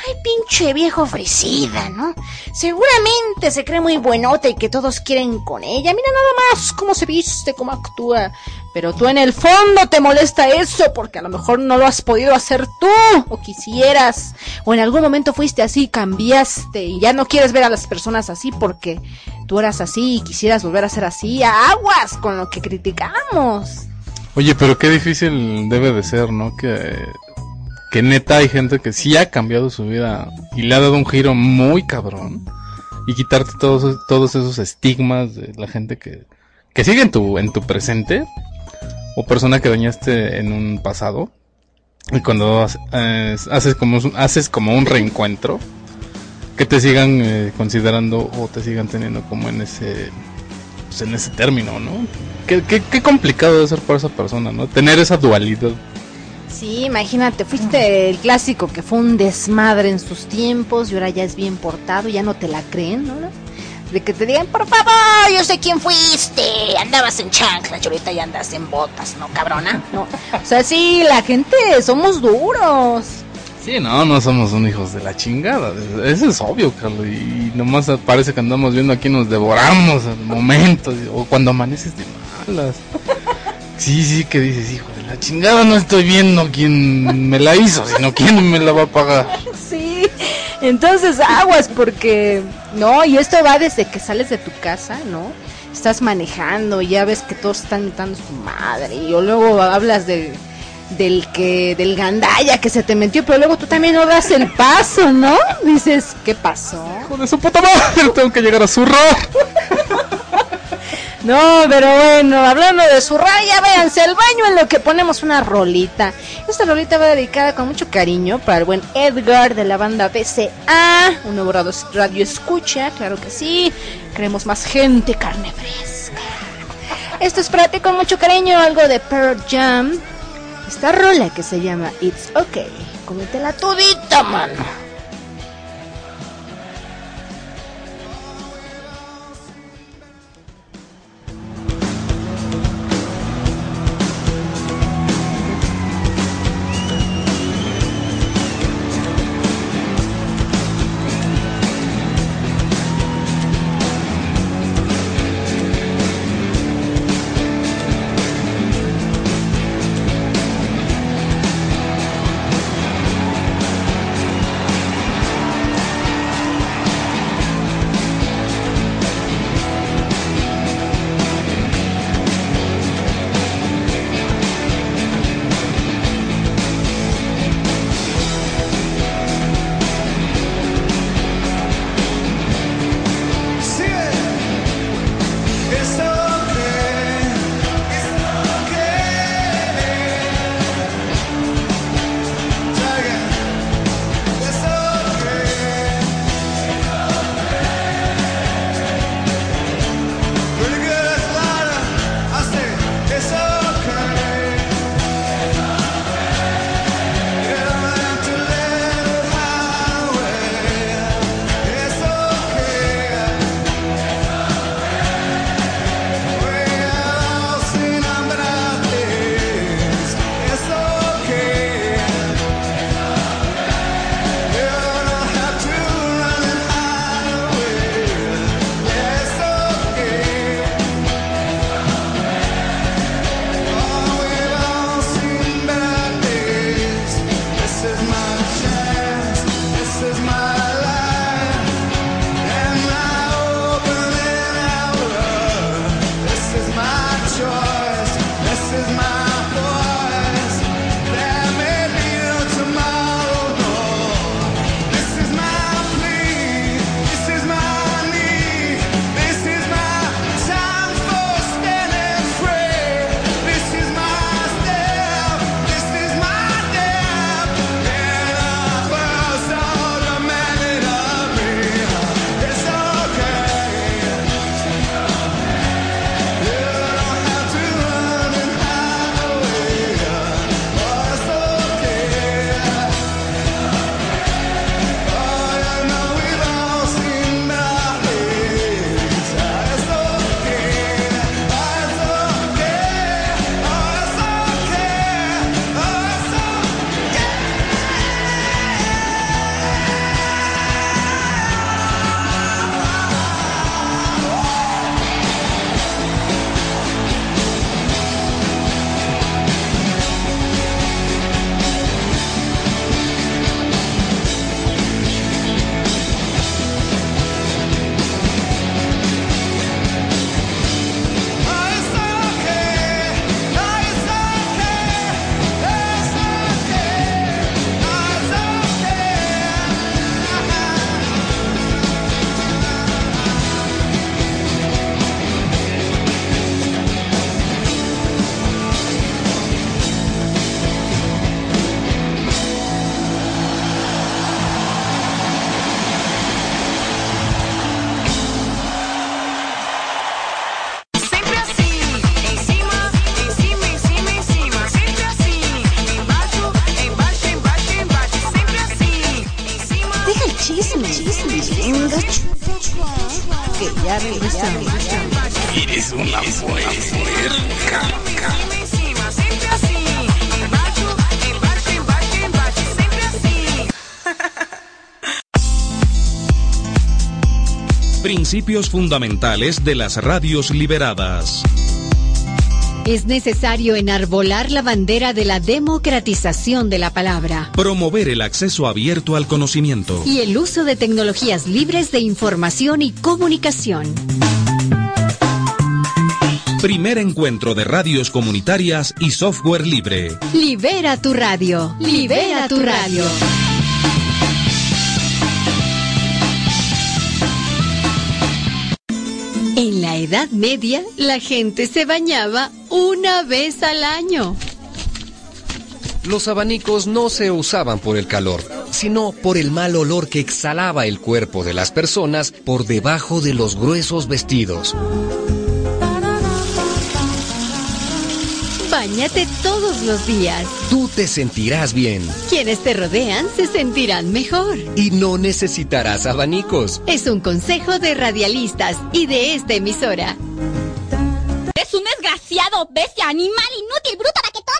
ay, pinche viejo ofrecida, ¿no? Seguramente se cree muy buenota y que todos quieren con ella. Mira nada más cómo se viste, cómo actúa. Pero tú en el fondo te molesta eso porque a lo mejor no lo has podido hacer tú o quisieras. O en algún momento fuiste así, cambiaste y ya no quieres ver a las personas así porque tú eras así y quisieras volver a ser así. Aguas con lo que criticamos. Oye, pero qué difícil debe de ser, ¿no? Que, que neta hay gente que sí ha cambiado su vida y le ha dado un giro muy cabrón. Y quitarte todos, todos esos estigmas de la gente que, que sigue en tu, en tu presente. O persona que dañaste en un pasado. Y cuando eh, haces, como, haces como un reencuentro. Que te sigan eh, considerando o te sigan teniendo como en ese pues, en ese término, ¿no? Qué, qué, qué complicado debe ser para esa persona, ¿no? Tener esa dualidad. Sí, imagínate, fuiste el clásico que fue un desmadre en sus tiempos y ahora ya es bien portado, ya no te la creen, ¿no? De que te digan, por favor, yo sé quién fuiste, andabas en chanclas y ahorita ya andas en botas, ¿no, cabrona? No. O sea, sí, la gente, somos duros. Sí, no, no somos un hijos de la chingada. Eso es obvio, Carlos. Y nomás parece que andamos viendo aquí nos devoramos al momento. O cuando amaneces de malas. Sí, sí, que dices, hijo la chingada no estoy viendo quién me la hizo, sino quién me la va a pagar. Sí, entonces aguas porque no, y esto va desde que sales de tu casa, ¿no? Estás manejando y ya ves que todos están gritando su madre y luego hablas de del que del gandaya que se te metió, pero luego tú también no das el paso, ¿no? Dices, ¿qué pasó? Hijo de su puta madre, tengo que llegar a zurrar. No, pero bueno, hablando de su raya, véanse el baño en lo que ponemos una rolita. Esta rolita va dedicada con mucho cariño para el buen Edgar de la banda BCA, un nuevo radio, radio escucha, claro que sí. Queremos más gente, carne fresca. Esto es para ti con mucho cariño, algo de Pearl Jam. Esta rola que se llama It's Okay. Cómetela todita, mano. Principios fundamentales de las radios liberadas. Es necesario enarbolar la bandera de la democratización de la palabra Promover el acceso abierto al conocimiento. y el uso de tecnologías libres de información y comunicación. Primer encuentro de radios comunitarias y software libre. Libera tu radio. Libera tu radio. En la Edad Media, la gente se bañaba una vez al año. Los abanicos no se usaban por el calor, sino por el mal olor que exhalaba el cuerpo de las personas por debajo de los gruesos vestidos. Báñate todos los días. Tú te sentirás bien Quienes te rodean se sentirán mejor. y no necesitarás abanicos. Es un consejo de radialistas y de esta emisora. Es un desgraciado, bestia, animal, inútil, bruto, raquetón,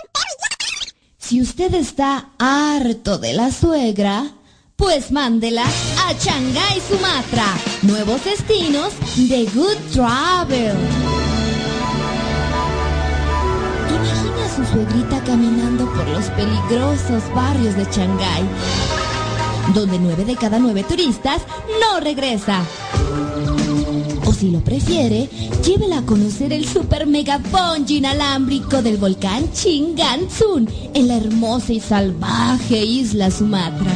Si usted está harto de la suegra, pues mándela a Shanghái, Sumatra. Nuevos destinos de Good Travel. Su suegrita caminando por los peligrosos barrios de Shanghái, donde nueve de cada nueve turistas no regresa. O si lo prefiere, llévela a conocer el super mega inalámbrico del volcán Chinganzún en la hermosa y salvaje isla Sumatra.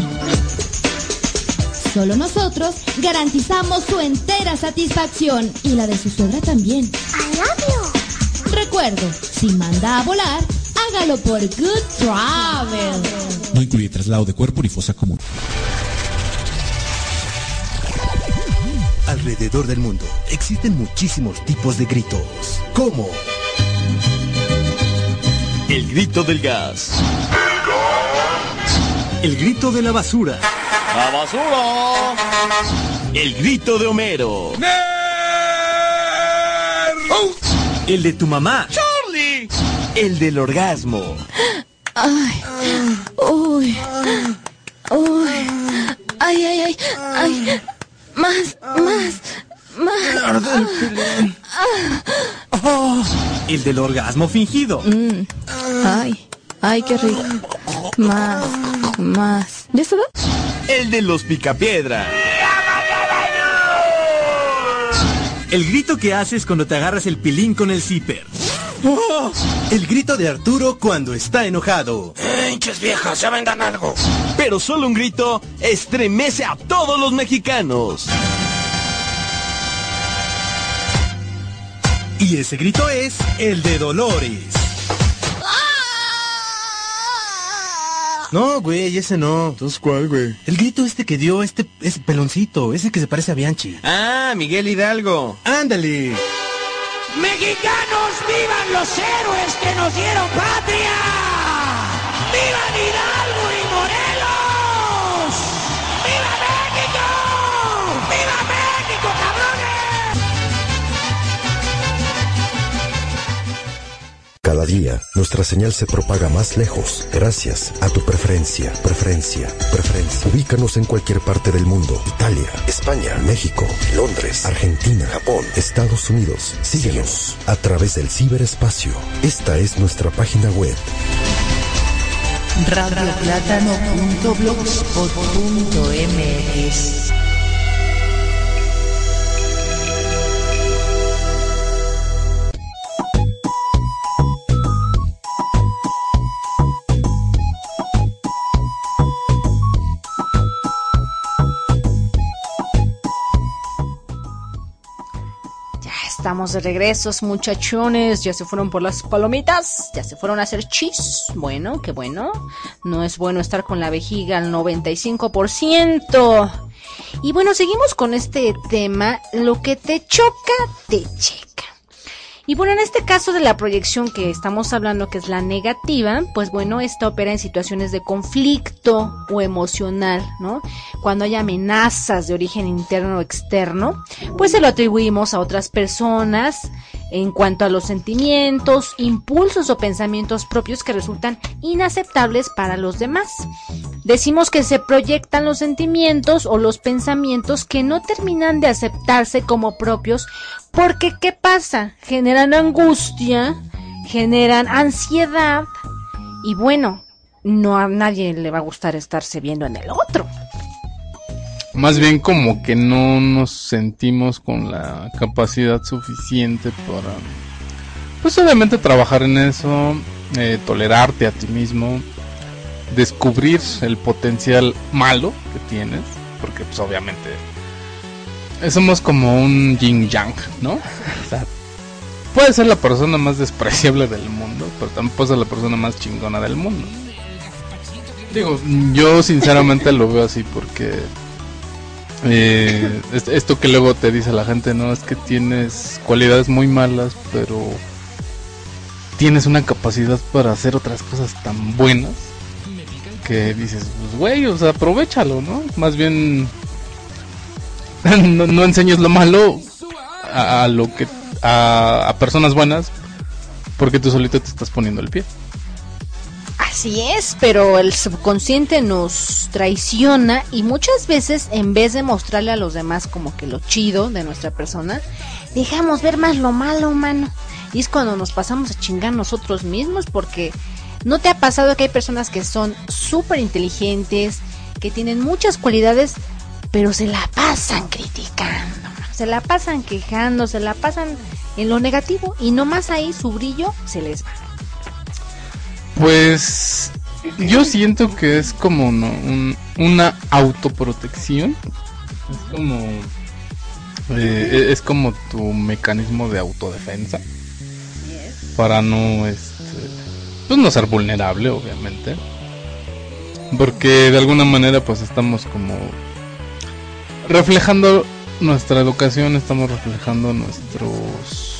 Solo nosotros garantizamos su entera satisfacción y la de su suegra también. Recuerdo, si manda a volar, hágalo por Good Travel. No incluye traslado de cuerpo ni fosa común. Alrededor del mundo existen muchísimos tipos de gritos, como el grito del gas, el grito de la basura, ¡La basura! el grito de Homero, el de tu mamá, ¡Charlie! el del orgasmo, Ay, uy, uy, ay, ay, ay, ay, más, más, más. el del orgasmo fingido, Mm, Ay, ay, qué rico. Más, más. ¿Ya se va? el de los picapiedra. El grito que haces cuando te agarras el pilín con el zipper. El grito de Arturo cuando está enojado. ¡Hinches viejas, ya vendan algo! Pero solo un grito estremece a todos los mexicanos. Y ese grito es el de Dolores. No, güey, ese no. Entonces, ¿cuál, güey? El grito este que dio este, ese peloncito, ese que se parece a Bianchi. Ah, Miguel Hidalgo. Ándale. ¡Mexicanos, vivan los héroes que nos dieron patria! ¡Vivan Hidalgo Cada día, nuestra señal se propaga más lejos gracias a tu preferencia, preferencia, preferencia. Ubícanos en cualquier parte del mundo. Italia, España, México, Londres, Argentina, Japón, Estados Unidos. Síguenos a través del ciberespacio. Esta es nuestra página web. radioplátano.blogspot.mx estamos de regresos, muchachones. Ya se fueron por las palomitas. Ya se fueron a hacer chis. Bueno, qué bueno. No es bueno estar con la vejiga al 95%. Y bueno, seguimos con este tema. Lo que te choca, te checa. Y bueno, en este caso de la proyección que estamos hablando, que es la negativa, pues bueno, esta opera en situaciones de conflicto o emocional, ¿no? Cuando hay amenazas de origen interno o externo, pues se lo atribuimos a otras personas en cuanto a los sentimientos, impulsos o pensamientos propios que resultan inaceptables para los demás. Decimos que se proyectan los sentimientos o los pensamientos que no terminan de aceptarse como propios porque ¿qué pasa? Generan angustia generan ansiedad y bueno, no a nadie le va a gustar estarse viendo en el otro. Más bien como que no nos sentimos con la capacidad suficiente para, pues obviamente trabajar en eso, eh, tolerarte a ti mismo, descubrir el potencial malo que tienes, porque pues obviamente somos como un yin yang, ¿no? O sea, puedes ser la persona más despreciable del mundo, pero puedes ser la persona más chingona del mundo. Digo, yo sinceramente lo veo así porque eh, es- esto que luego te dice la gente, no es que tienes cualidades muy malas, pero tienes una capacidad para hacer otras cosas tan buenas que dices, pues güey, o sea, aprovechalo, ¿no? Más bien no, no enseñes lo malo a, lo que a personas buenas porque tú solito te estás poniendo el pie. Así es, pero el subconsciente nos traiciona y muchas veces en vez de mostrarle a los demás como que lo chido de nuestra persona, dejamos ver más lo malo, humano. Y es cuando nos pasamos a chingar nosotros mismos porque no te ha pasado que hay personas que son súper inteligentes, que tienen muchas cualidades, pero se la pasan criticando, se la pasan quejando, se la pasan en lo negativo y nomás ahí su brillo se les va. Pues yo siento que es como ¿no? un- una autoprotección. Es como eh, es como tu mecanismo de autodefensa para no este pues no ser vulnerable, obviamente. Porque de alguna manera pues estamos como reflejando nuestra educación, estamos reflejando nuestros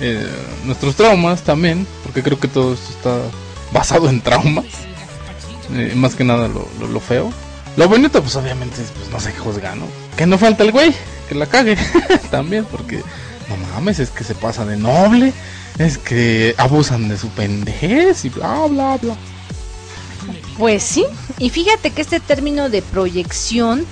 eh, nuestros traumas también, porque creo que todo esto está basado en traumas, eh, más que nada lo, lo- feo. Lo bonito pues obviamente es, pues no se juzga, ¿no? Que no falta el güey, que la cague también, porque no mames, es que se pasa de noble, es que abusan de su pendejez y bla bla bla. Pues sí, y fíjate que este término de proyección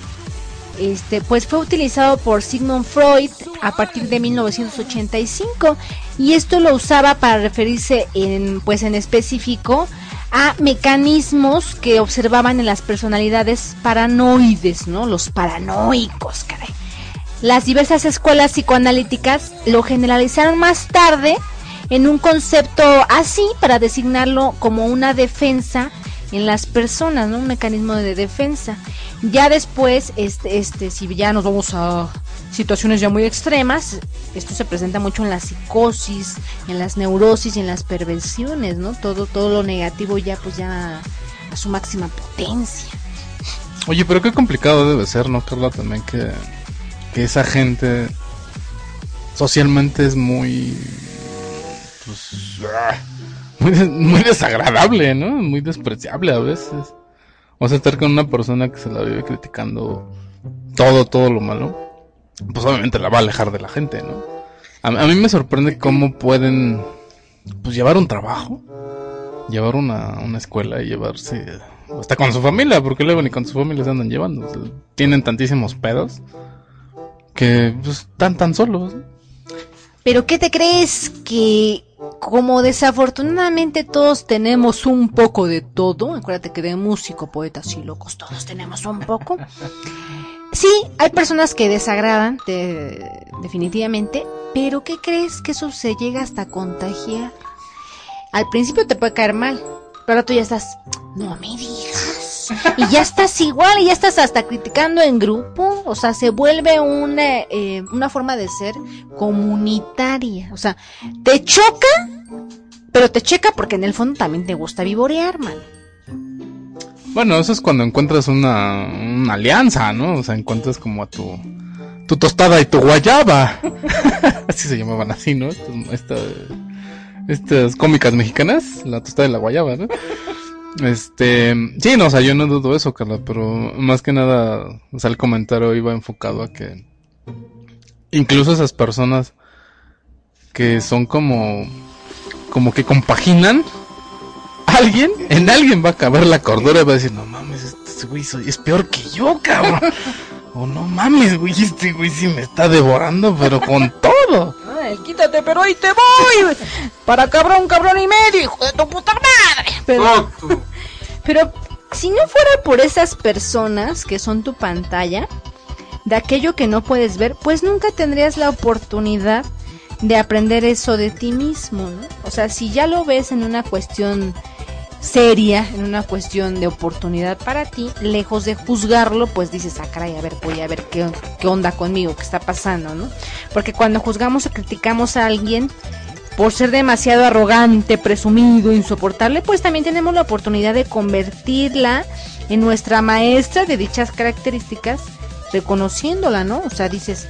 este pues fue utilizado por Sigmund Freud a partir de 1985 y esto lo usaba para referirse en pues en específico a mecanismos que observaban en las personalidades paranoides, ¿no? Los paranoicos, caray. Las diversas escuelas psicoanalíticas lo generalizaron más tarde en un concepto así para designarlo como una defensa en las personas, ¿no? Un mecanismo de defensa. Ya después, este, este, si ya nos vamos a situaciones ya muy extremas, esto se presenta mucho en la psicosis, en las neurosis y en las perversiones, ¿no? Todo, todo lo negativo ya pues ya a su máxima potencia. Oye, pero qué complicado debe ser, ¿no, Carla? También que, que esa gente socialmente es muy. Pues. Muy, des- muy desagradable, ¿no? Muy despreciable a veces. O sea, estar con una persona que se la vive criticando todo, todo lo malo, pues obviamente la va a alejar de la gente, ¿no? A, a mí me sorprende cómo pueden, pues, llevar un trabajo, llevar una, una escuela y llevarse hasta con su familia, porque luego ni con su familia se andan llevando. tienen tantísimos pedos que pues, están tan solos. Pero ¿qué te crees que como desafortunadamente todos tenemos un poco de todo, acuérdate que de músico, poetas y locos todos tenemos un poco. Sí, hay personas que desagradan, de- definitivamente, pero ¿qué crees que eso se llega hasta contagiar? Al principio te puede caer mal, pero tú ya estás, no me digas. Y ya estás igual, y ya estás hasta criticando en grupo, o sea, se vuelve una, eh, una forma de ser comunitaria. O sea, te choca, pero te checa porque en el fondo también te gusta vivorear, man. Bueno, eso es cuando encuentras una, alianza, ¿no? O sea, encuentras como a tu, tu tostada y tu guayaba. así se llamaban así, ¿no? Estas, esta- estas cómicas mexicanas, la tostada y la guayaba, ¿no? Este, sí, no, o sea, yo no dudo eso, Carla, pero más que nada, o sea, el comentario iba enfocado a que incluso esas personas que son como, como que compaginan alguien, en alguien va a caber la cordura y va a decir, no mames, este güey soy- es peor que yo, cabrón. O no mames, güey, este güey sí me está devorando, pero con todo. Quítate, pero ahí te voy. Para cabrón, cabrón y medio, hijo de tu puta madre. Pero, pero si no fuera por esas personas que son tu pantalla, de aquello que no puedes ver, pues nunca tendrías la oportunidad de aprender eso de ti mismo, ¿no? O sea, si ya lo ves en una cuestión seria, en una cuestión de oportunidad para ti, lejos de juzgarlo, pues dices, ah, caray, a ver, voy a ver qué, qué onda conmigo, qué está pasando, ¿no? Porque cuando juzgamos o criticamos a alguien por ser demasiado arrogante, presumido, insoportable, pues también tenemos la oportunidad de convertirla en nuestra maestra de dichas características, reconociéndola, ¿no? O sea, dices,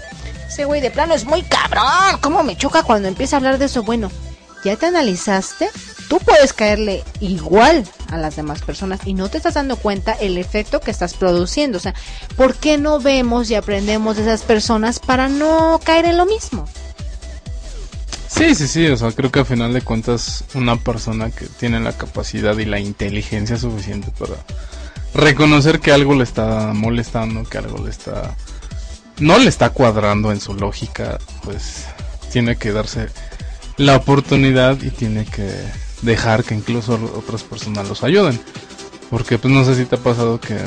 ese güey de plano es muy cabrón, ¿cómo me choca cuando empieza a hablar de eso? Bueno, ¿ya te analizaste? Tú puedes caerle igual a las demás personas y no te estás dando cuenta el efecto que estás produciendo. O sea, ¿por qué no vemos y aprendemos de esas personas para no caer en lo mismo? Sí, sí, sí, o sea, creo que al final de cuentas una persona que tiene la capacidad y la inteligencia suficiente para reconocer que algo le está molestando, que algo le está... no le está cuadrando en su lógica, pues tiene que darse la oportunidad y tiene que dejar que incluso otras personas los ayuden. Porque pues no sé si te ha pasado que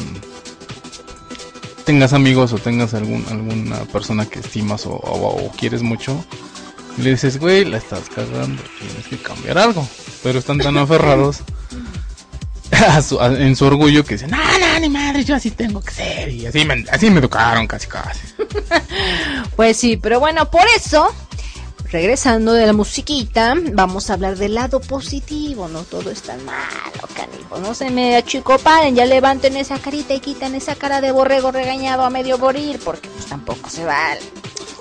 tengas amigos o tengas algún, alguna persona que estimas o, o- o quieres mucho y le dices, güey, la estás cagando, tienes que cambiar algo. Pero están tan aferrados a su- a- en su orgullo que dicen, no, no, ni madre, yo así tengo que ser. Y así me, así me educaron casi casi. Pues sí, pero bueno, por eso, regresando de la musiquita, vamos a hablar del lado positivo, no todo es tan malo, canijo, no se me achicopalen, ya levanten esa carita y quitan esa cara de borrego regañado a medio morir, porque pues tampoco se vale.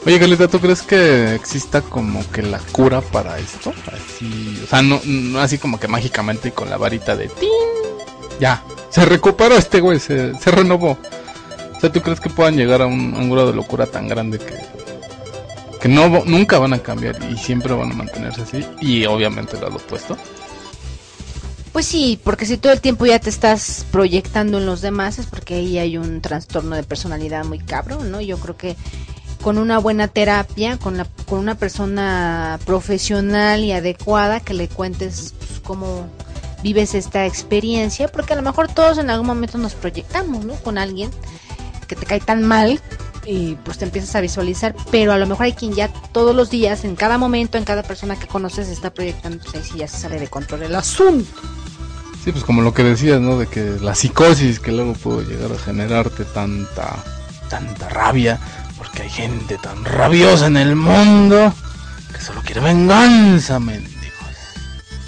Oye, Carlita, ¿tú crees que exista como que la cura para esto? O sea, no, no así como que mágicamente y con la varita de tin. Ya, se recuperó este güey, se, se renovó. O sea, ¿tú crees que puedan llegar a un, a un grado de locura tan grande que, que no, nunca van a cambiar y siempre van a mantenerse así? Y obviamente lado opuesto. Pues sí, porque si todo el tiempo ya te estás proyectando en los demás es porque ahí hay un trastorno de personalidad muy cabrón, ¿no? Yo creo que con una buena terapia, con, la, con una persona profesional y adecuada que le cuentes pues, cómo vives esta experiencia, porque a lo mejor todos en algún momento nos proyectamos, ¿no? Con alguien que te cae tan mal y pues te empiezas a visualizar, pero a lo mejor hay quien ya todos los días, en cada momento, en cada persona que conoces, está proyectando, pues ahí sí ya se sale de control el asunto. Sí, pues como lo que decías, ¿no? De que la psicosis que luego puede llegar a generarte tanta, tanta rabia, porque hay gente tan rabiosa en el mundo que solo quiere venganza, men.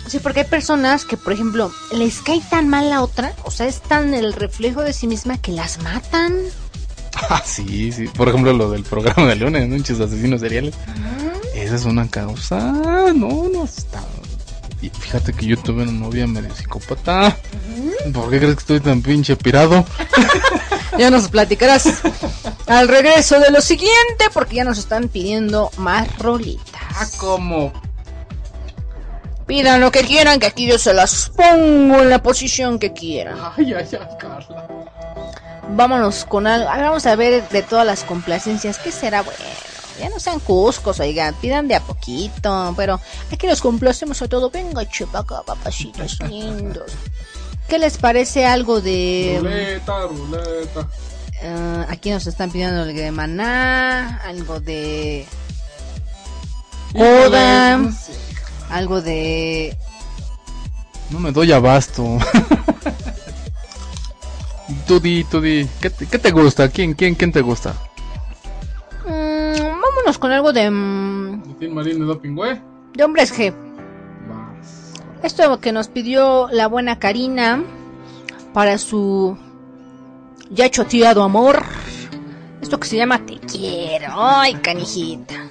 Sí, porque hay personas que, por ejemplo, les cae tan mal la otra, o sea, es tan el reflejo de sí misma que las matan. Ah, sí, sí. Por ejemplo, lo del programa de lunes, ¿no? Asesinos seriales. Esa es una causa. No, no está. Y fíjate que yo tuve una novia medio psicópata. ¿Por qué crees que estoy tan pinche pirado? Ya nos platicarás al regreso de lo siguiente, porque ya nos están pidiendo más rolitas. Ah, ¿cómo? Pidan lo que quieran, que aquí yo se las pongo en la posición que quieran. Ay, ay, ay, Carla. Vámonos con algo. Vamos a ver de todas las complacencias. ¿Qué será bueno? Ya no sean cuscos, oigan. Pidan de a poquito. Pero aquí los complacemos a todo. Venga, chupaca, papacitos lindos. ¿Qué les parece algo de. Ruleta, ruleta. Ah, aquí nos están pidiendo algo de maná, algo de Oda, algo de No me doy abasto. tú di, tú di. ¿Qué te, qué te gusta? ¿Quién, quién, quién te gusta? Mm, vámonos con algo de mm, de Doping, güey. de hombres G. Esto que nos pidió la buena Karina para su ya choteado amor. Esto que se llama Te quiero. Ay, canijita.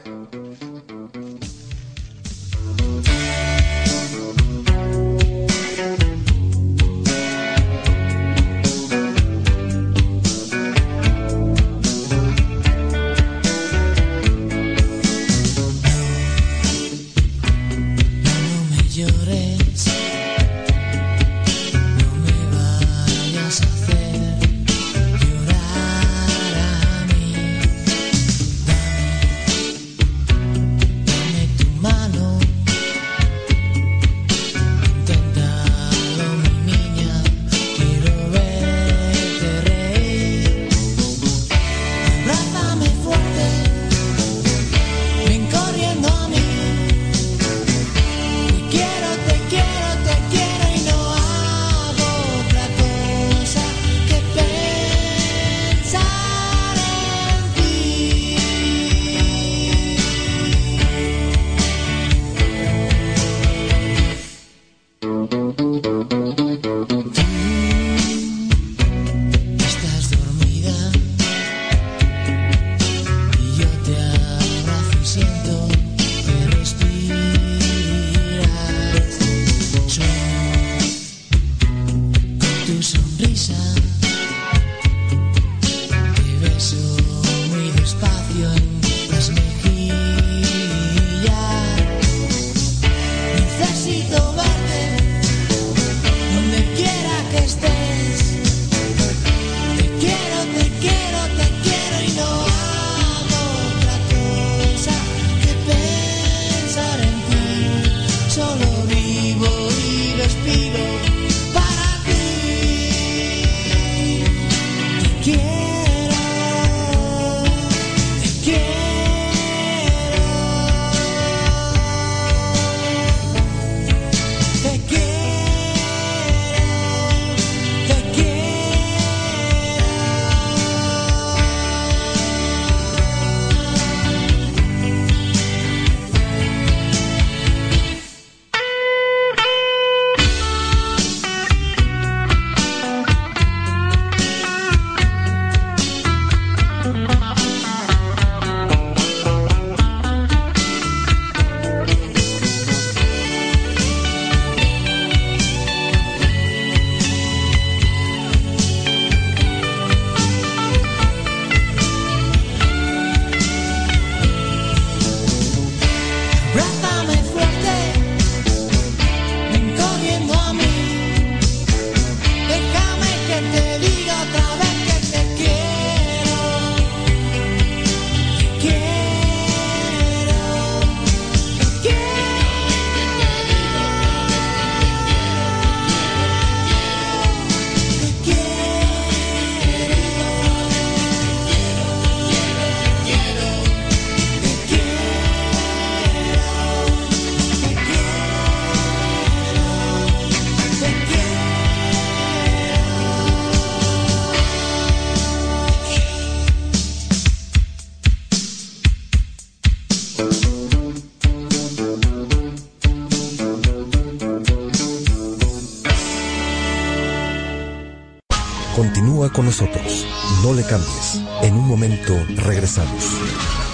Continúa con nosotros. No le cambies. En un momento regresamos.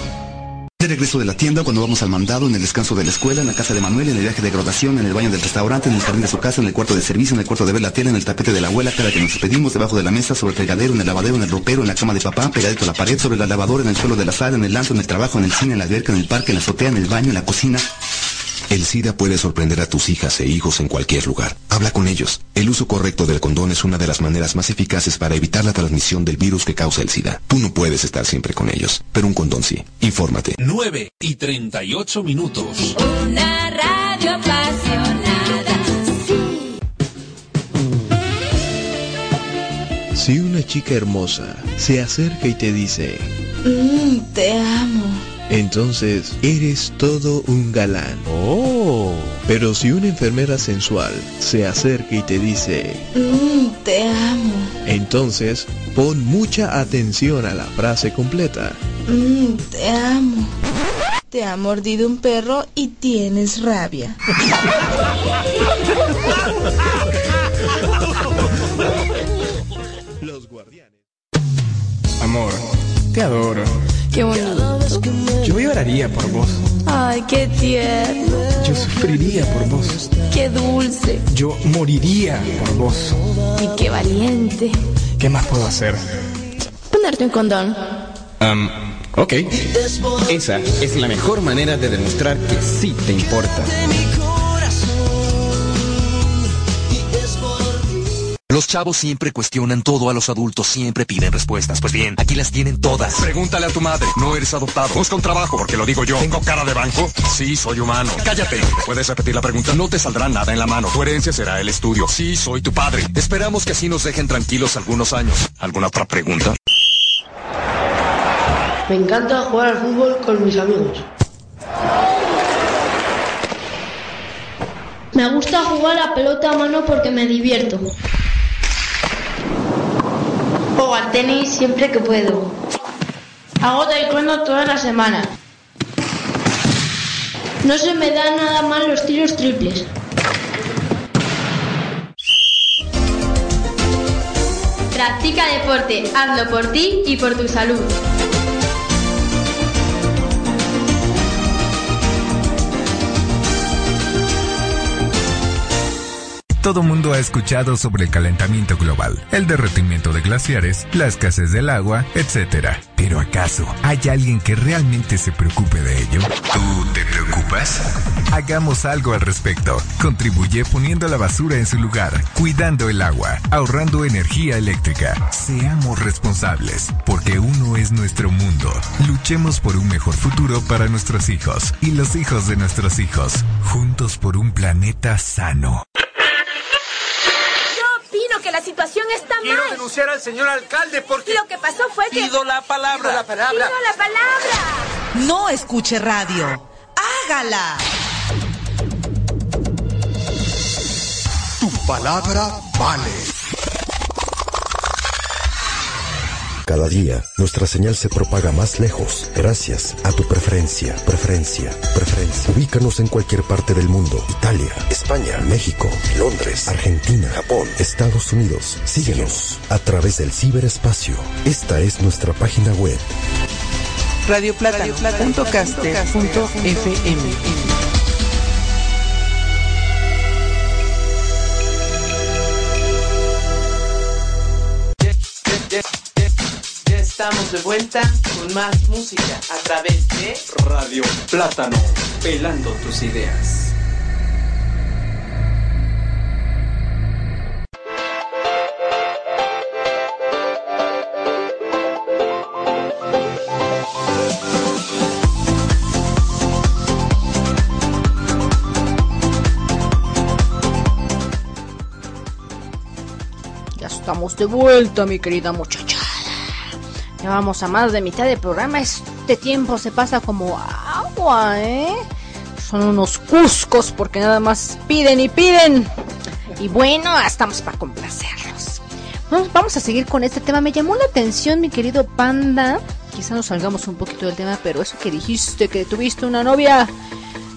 Regreso de la tienda, cuando vamos al mandado, en el descanso de la escuela, en la casa de Manuel, en el viaje de graduación, en el baño del restaurante, en el jardín de su casa, en el cuarto de servicio, en el cuarto de ver la tele, en el tapete de la abuela, cada que nos despedimos, debajo de la mesa, sobre el fregadero, en el lavadero, en el ropero, en la cama de papá, pegadito a la pared, sobre la lavadora, en el suelo de la sala, en el lanzo, en el trabajo, en el cine, en la alberca, en el parque, en la azotea, en el baño, en la cocina. El SIDA puede sorprender a tus hijas e hijos en cualquier lugar. Habla con ellos. El uso correcto del condón es una de las maneras más eficaces para evitar la transmisión del virus que causa el SIDA. Tú no puedes estar siempre con ellos, pero un condón sí. Infórmate. 9 y 38 minutos. Una radio apasionada. Si una chica hermosa se acerca y te dice, Mm, te amo. Entonces eres todo un galán. Oh. Pero si una enfermera sensual se acerca y te dice, Mm, te amo. entonces pon mucha atención a la frase completa. Mm, te amo. Te ha mordido un perro y tienes rabia. Amor, te adoro. Qué bonito. Yo lloraría por vos. Ay, qué tierno. Yo sufriría por vos. Qué dulce. Yo moriría por vos. Y qué valiente. ¿Qué más puedo hacer? Ponerte un condón. Am, ok. Esa es la mejor manera de demostrar que sí te importa. Los chavos siempre cuestionan todo a los adultos, siempre piden respuestas. Pues bien, aquí las tienen todas. Pregúntale a tu madre, no eres adoptado. Busca un trabajo, porque lo digo yo. ¿Tengo cara de banco? Sí, soy humano. Cállate. ¿Puedes repetir la pregunta? No te saldrá nada en la mano. Tu herencia será el estudio. Sí, soy tu padre. Esperamos que así nos dejen tranquilos algunos años. ¿Alguna otra pregunta? Me encanta jugar al fútbol con mis amigos. Me gusta jugar a pelota a mano porque me divierto. Juego al tenis siempre que puedo. Hago taekwondo toda la semana. No se me dan nada mal los tiros triples. Practica deporte, hazlo por ti y por tu salud. Todo mundo ha escuchado sobre el calentamiento global, el derretimiento de glaciares, la escasez del agua, etc. Pero ¿acaso hay alguien que realmente se preocupe de ello? ¿Tú te preocupas? Hagamos algo al respecto. Contribuye poniendo la basura en su lugar, cuidando el agua, ahorrando energía eléctrica. Seamos responsables, porque uno es nuestro mundo. Luchemos por un mejor futuro para nuestros hijos y los hijos de nuestros hijos. Juntos por un planeta sano. Yo opino que la situación está Quiero mal. denunciar al señor alcalde porque... Lo que pasó fue que... Pido la palabra. Pido la palabra. Pido la palabra. No escuche radio. Hágala. Tu palabra vale. Cada día, nuestra señal se propaga más lejos gracias a tu preferencia, preferencia, preferencia. Ubícanos en cualquier parte del mundo. Italia, España, México, Londres, Argentina, Japón, Estados Unidos. Síguenos a través del ciberespacio. Esta es nuestra página web. Ya estamos de vuelta con más música a través de Radio Plátano, pelando tus ideas. Ya estamos de vuelta, mi querida muchachada. Vamos a más de mitad del programa. Este tiempo se pasa como agua, ¿eh? Son unos cuscos porque nada más piden y piden. Y bueno, estamos para complacerlos. Vamos, vamos a seguir con este tema. Me llamó la atención, mi querido panda. Quizá nos salgamos un poquito del tema, pero eso que dijiste, que tuviste una novia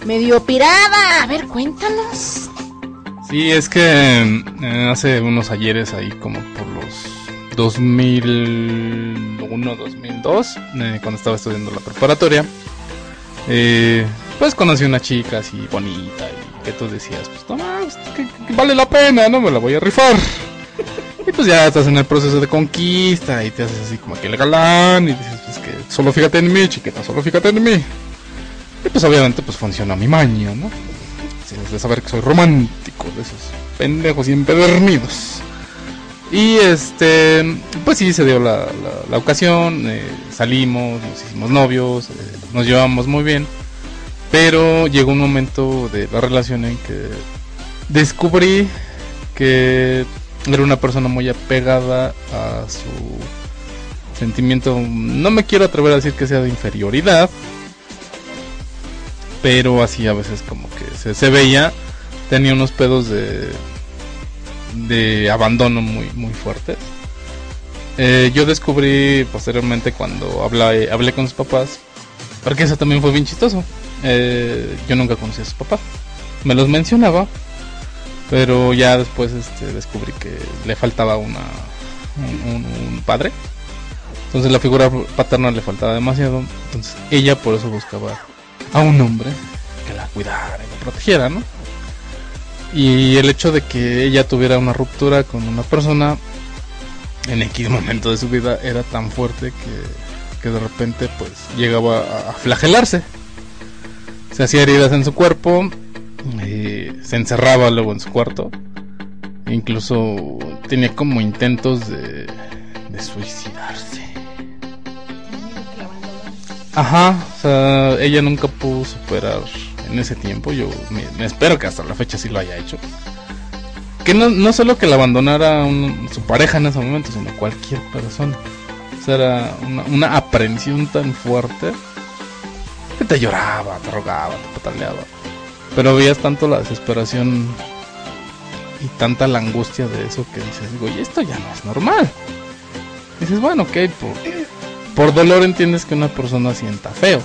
medio pirada. A ver, cuéntanos. Sí, es que eh, hace unos ayeres ahí como por los 2001, 2002, eh, cuando estaba estudiando la preparatoria, eh, pues conocí una chica así bonita y que tú decías, pues no, pues, que, que vale la pena, no me la voy a rifar. Y pues ya estás en el proceso de conquista y te haces así como que el galán y dices, pues que solo fíjate en mí, chiquita, solo fíjate en mí. Y pues obviamente pues funcionó mi maña, ¿no? Es de saber que soy romántico, de esos pendejos y empedernidos. Y este, pues sí, se dio la, la- ocasión, eh, salimos, nos hicimos novios, eh, nos llevamos muy bien. Pero llegó un momento de la relación en que descubrí que era una persona muy apegada a su sentimiento, no me quiero atrever a decir que sea de inferioridad, pero así a veces como que se, se veía, tenía unos pedos de, de abandono muy, muy fuertes. Eh, yo descubrí posteriormente cuando hablé, hablé con sus papás, porque eso también fue bien chistoso. Eh, yo nunca conocí a sus papás, me los mencionaba, pero ya después este, descubrí que le faltaba una, un, un- padre. Entonces la figura paterna le faltaba demasiado. Entonces ella por eso buscaba a un hombre que la cuidara y la protegiera, ¿no? Y el hecho de que ella tuviera una ruptura con una persona en X momento de su vida era tan fuerte que, que de repente pues llegaba a, flagelarse. Se hacía heridas en su cuerpo, eh, se encerraba luego en su cuarto, incluso tenía como intentos de, de suicidarse. Ajá, o sea, ella nunca pudo superar en ese tiempo. Yo me, espero que hasta la fecha sí lo haya hecho. Que no, no solo que la abandonara un- su pareja en ese momento, sino cualquier persona. O sea, era una, una aprensión tan fuerte que te lloraba, te rogaba, te pataleaba. Pero veías tanto la desesperación y tanta la angustia de eso que dices, güey, esto ya no es normal. Dices, bueno, ok, por, por dolor entiendes que una persona sienta feo.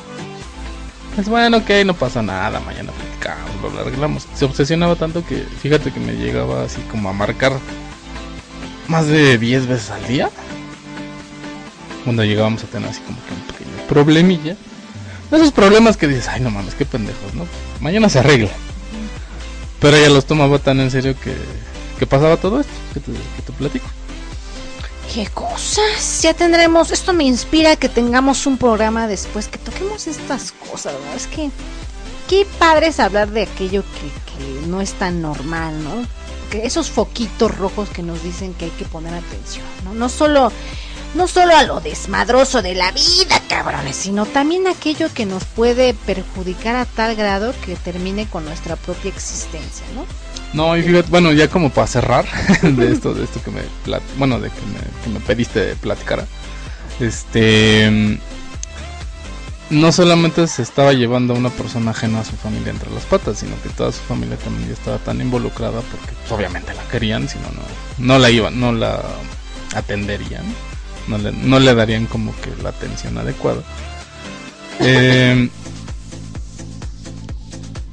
Es bueno, ok, no pasa nada, mañana platicamos, lo arreglamos. Se obsesionaba tanto que, fíjate que me llegaba así como a marcar más de 10 veces al día. Cuando llegábamos a tener así como que un pequeño problemilla. Esos problemas que dices, ay no mames, qué pendejos, ¿no? Mañana se arregla. Pero ella los tomaba tan en serio que, que pasaba todo esto que que te platico. ¿Qué cosas? Ya tendremos, esto me inspira a que tengamos un programa después, que toquemos estas cosas, ¿no? Es que, qué padre es hablar de aquello que, no es tan normal, ¿no? Que esos foquitos rojos que nos dicen que hay que poner atención, ¿no? No solo, no solo a lo desmadroso de la vida, cabrones, sino también aquello que nos puede perjudicar a tal grado que termine con nuestra propia existencia, ¿no? No, y fíjate, bueno, ya como para cerrar de esto, de esto que me, bueno, de que me, que me pediste platicar, este, no solamente se estaba llevando a una persona ajena a su familia entre las patas, sino que toda su familia también estaba tan involucrada porque pues, obviamente la querían, sino no, no la iban, no la atenderían, no le, no le darían como que la atención adecuada. Eh,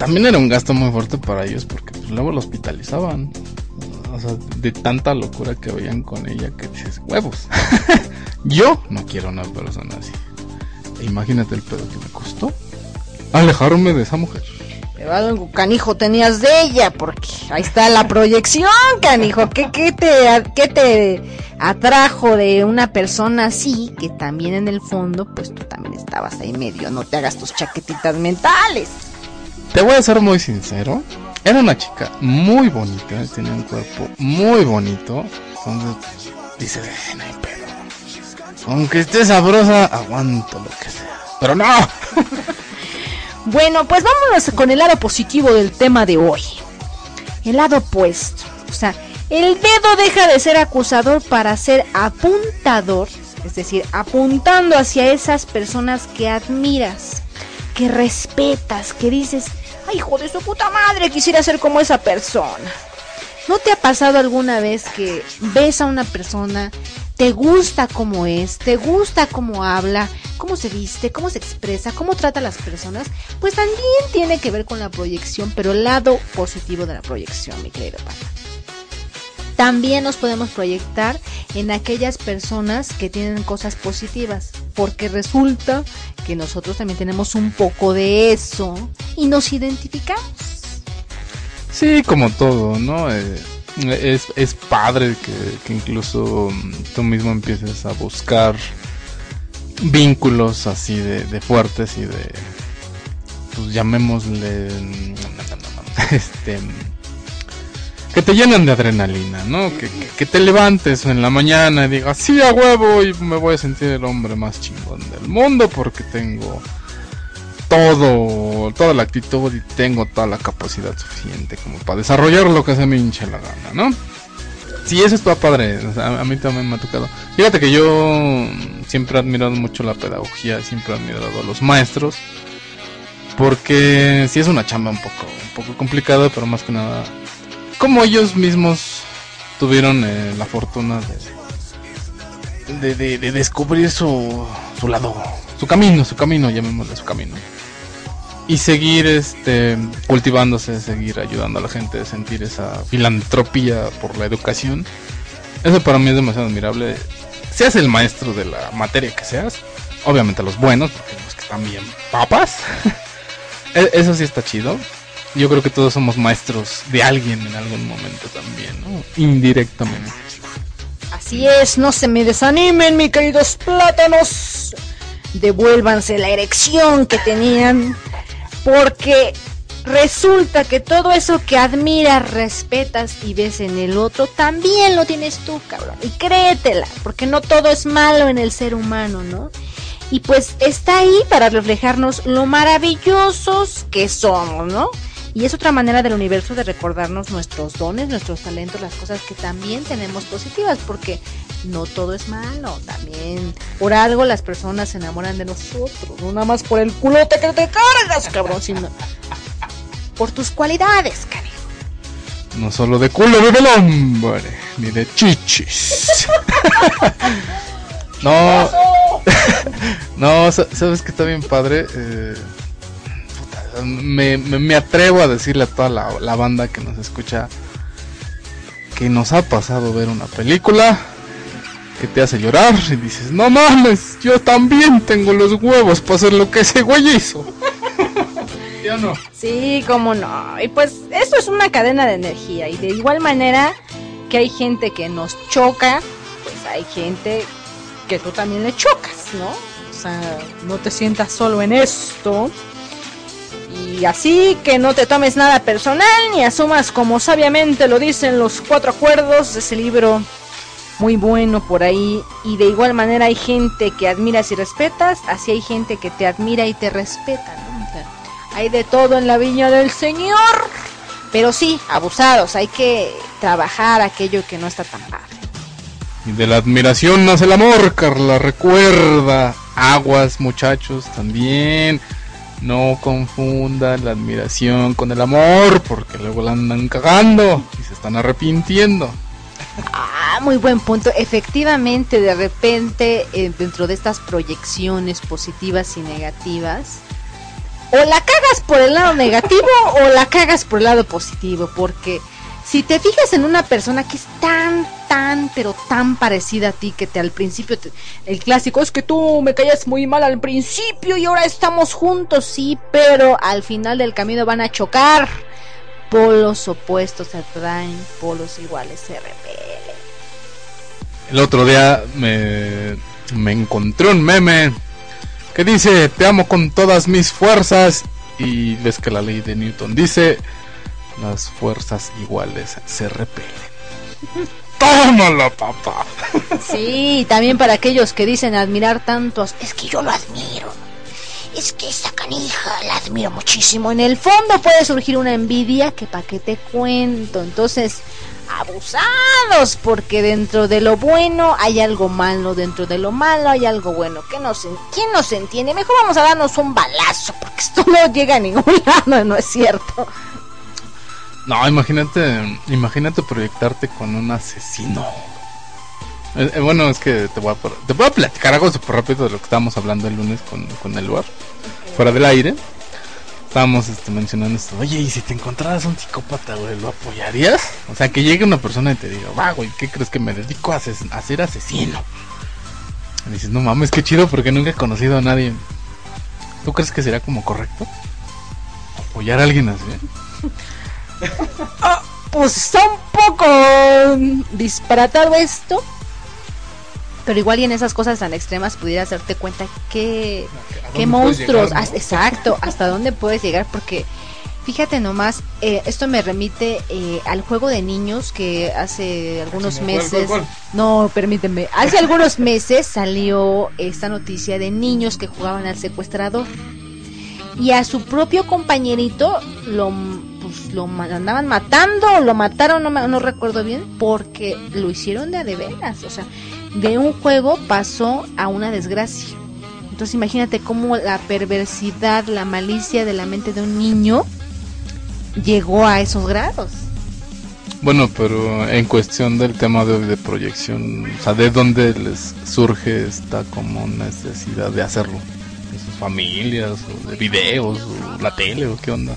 también era un gasto muy fuerte para ellos porque pues, luego lo hospitalizaban. O sea, de tanta locura que veían con ella que dices, huevos. Yo no quiero una persona así. E imagínate el pedo que me costó alejarme de esa mujer. Pero algo canijo tenías de ella, porque ahí está la proyección, canijo. ¿Qué, qué te, qué te atrajo de una persona así, que también en el fondo, pues tú también estabas ahí medio, no te hagas tus chaquetitas mentales. Te voy a ser muy sincero. Era una chica muy bonita, tenía un cuerpo muy bonito. Entonces, dice, "Eh, no hay pedo. Aunque esté sabrosa, aguanto lo que sea. Pero no. Bueno, pues vámonos con el lado positivo del tema de hoy. El lado opuesto. O sea, el dedo deja de ser acusador para ser apuntador, es decir, apuntando hacia esas personas que admiras, que respetas, que dices, hijo de su puta madre, quisiera ser como esa persona. ¿No te ha pasado alguna vez que ves a una persona, te gusta cómo es, te gusta cómo habla, cómo se viste, cómo se expresa, cómo trata a las personas? Pues también tiene que ver con la proyección, pero el lado positivo de la proyección, mi querido pana. También nos podemos proyectar en aquellas personas que tienen cosas positivas, porque resulta que nosotros también tenemos un poco de eso y nos identificamos. Sí, como todo, ¿no? Eh, es, es padre que, que incluso mm, tú mismo empieces a buscar vínculos así de, fuertes y de, pues llamémosle, este, que te llenan de adrenalina, ¿no? Que, que, te levantes en la mañana y digas, sí, a huevo, y me voy a sentir el hombre más chingón del mundo porque tengo todo, toda la actitud y tengo toda la capacidad suficiente como para desarrollar lo que se me hinche la gana, ¿no? Sí, eso está padre, a mí también me ha tocado. Fíjate que yo siempre he admirado mucho la pedagogía, siempre he admirado a los maestros, porque sí es una chamba un poco, un poco complicada, pero más que nada, como ellos mismos tuvieron eh, la fortuna de, de, de, de descubrir su, su lado, su camino, su camino, llamémosle su camino y seguir este cultivándose, seguir ayudando a la gente, sentir esa filantropía por la educación. Eso para mí es demasiado admirable. Seas el maestro de la materia que seas, obviamente los buenos, porque los que están bien papas. E- Eso sí está chido. Yo creo que todos somos maestros de alguien en algún momento también, ¿no? Indirectamente. Así es, no se me desanimen, mis queridos plátanos. Devuélvanse la erección que tenían. Porque resulta que todo eso que admiras, respetas y ves en el otro, también lo tienes tú, cabrón. Y créetela, porque no todo es malo en el ser humano, ¿no? Y pues está ahí para reflejarnos lo maravillosos que somos, ¿no? Y es otra manera del universo de recordarnos nuestros dones, nuestros talentos, las cosas que también tenemos positivas, porque no todo es malo, también por algo las personas se enamoran de nosotros, no nada más por el culote que te cargas, cabrón, sino por tus cualidades, cariño. No solo de culo vive el hombre, ni de chichis. no, no, sa- sabes que está bien padre. Eh, me, me- me atrevo a decirle a toda la, la banda que nos escucha que nos ha pasado ver una película que te hace llorar y dices, no mames, yo también tengo los huevos para hacer lo que ese güey hizo. ¿Sí o no? Sí, cómo no. Y pues esto es una cadena de energía y de igual manera que hay gente que nos choca, pues hay gente que tú también le chocas, ¿no? O sea, no te sientas solo en esto. Y así que no te tomes nada personal ni asumas como sabiamente lo dicen los cuatro acuerdos de ese libro muy bueno por ahí. Y de igual manera hay gente que admiras y respetas, así hay gente que te admira y te respeta, hay de todo en la viña del Señor. Pero sí, abusados, hay que trabajar aquello que no está tan padre. Y de la admiración nace el amor, Carla. Recuerda. Aguas, muchachos, también. No confundan la admiración con el amor, porque luego la andan cagando y se están arrepintiendo. Ah, muy buen punto. Efectivamente, de repente, eh, dentro de estas proyecciones positivas y negativas, o la cagas por el lado negativo o la cagas por el lado positivo, porque si te fijas en una persona que es tan, tan, pero tan parecida a ti que te al principio, te- el clásico es que tú me caías muy mal al principio y ahora estamos juntos, sí, pero al final del camino van a chocar. Polos opuestos se atraen, polos iguales se repelen. El otro día me, me encontré un meme que dice, te amo con todas mis fuerzas. Y ves que la ley de Newton dice, las fuerzas iguales se repelen. ¡Tómala, papá! Sí, también para aquellos que dicen admirar tantos, es que yo lo admiro. Es que esta canija la admiro muchísimo. En el fondo puede surgir una envidia que pa' qué te cuento. Entonces, abusados, porque dentro de lo bueno hay algo malo, dentro de lo malo hay algo bueno. ¿Qué nos, ¿Quién nos entiende? Mejor vamos a darnos un balazo, porque esto no llega a ningún lado, ¿no es cierto? No, imagínate, imagínate proyectarte con un asesino. Eh, eh, bueno, es que te voy, a, te voy a platicar algo súper rápido de lo que estábamos hablando el lunes con, con el bar. Fuera del aire. Estábamos este, mencionando esto. Oye, ¿y si te encontraras un psicópata, güey, lo apoyarías? O sea, que llegue una persona y te diga, va, güey, ¿qué crees que me dedico a, ases- a ser asesino? Y dices, no mames, qué chido porque nunca he conocido a nadie. ¿Tú crees que sería como correcto? Apoyar a alguien así. Pues está un poco disparatado esto. Pero igual y en esas cosas tan extremas pudieras darte cuenta que qué monstruos, llegar, ¿no? hasta- exacto, hasta dónde puedes llegar porque fíjate nomás, eh, esto me remite eh, al juego de niños que hace algunos ¿cuál, cuál, meses, cuál? no, permíteme, hace algunos meses salió esta noticia de niños que jugaban al secuestrador y a su propio compañerito lo pues lo andaban matando o lo mataron no, no recuerdo bien porque lo hicieron de a de veras o sea de un juego pasó a una desgracia entonces imagínate cómo la perversidad la malicia de la mente de un niño llegó a esos grados Bueno, pero en cuestión del tema de, de proyección, o sea, ¿de dónde les surge esta como necesidad de hacerlo? ¿De sus familias, o de videos, o la tele, o qué onda?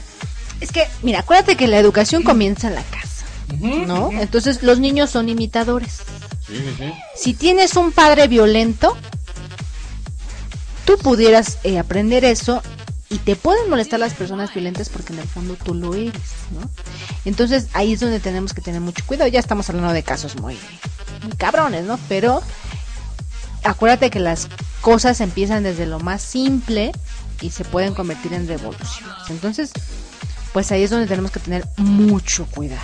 Es que mira acuérdate que la educación comienza en la casa no entonces los niños son imitadores Si tienes un padre violento, tú pudieras eh, aprender eso y te pueden molestar las personas violentas porque en el fondo tú lo eres, ¿no? Entonces ahí es donde tenemos que tener mucho cuidado. Ya estamos hablando de casos muy, muy cabrones, ¿no? Pero acuérdate que las cosas empiezan desde lo más simple y se pueden convertir en revoluciones. Entonces, pues ahí es donde tenemos que tener mucho cuidado.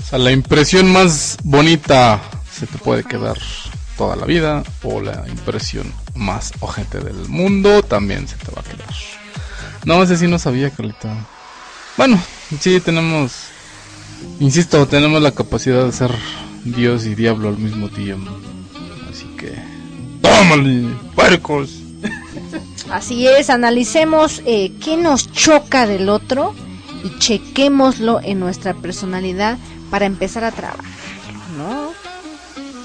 O sea, la impresión más bonita se te puede quedar toda la vida, o la impresión más ojete del mundo también se te va a quedar. No, ese sí no sabía, Carlita. Bueno, sí tenemos, insisto, tenemos la capacidad de ser Dios y diablo al mismo tiempo. Así que, tómale, puercos. Así es, analicemos eh, qué nos choca del otro y chequémoslo en nuestra personalidad para empezar a trabajarlo, ¿no?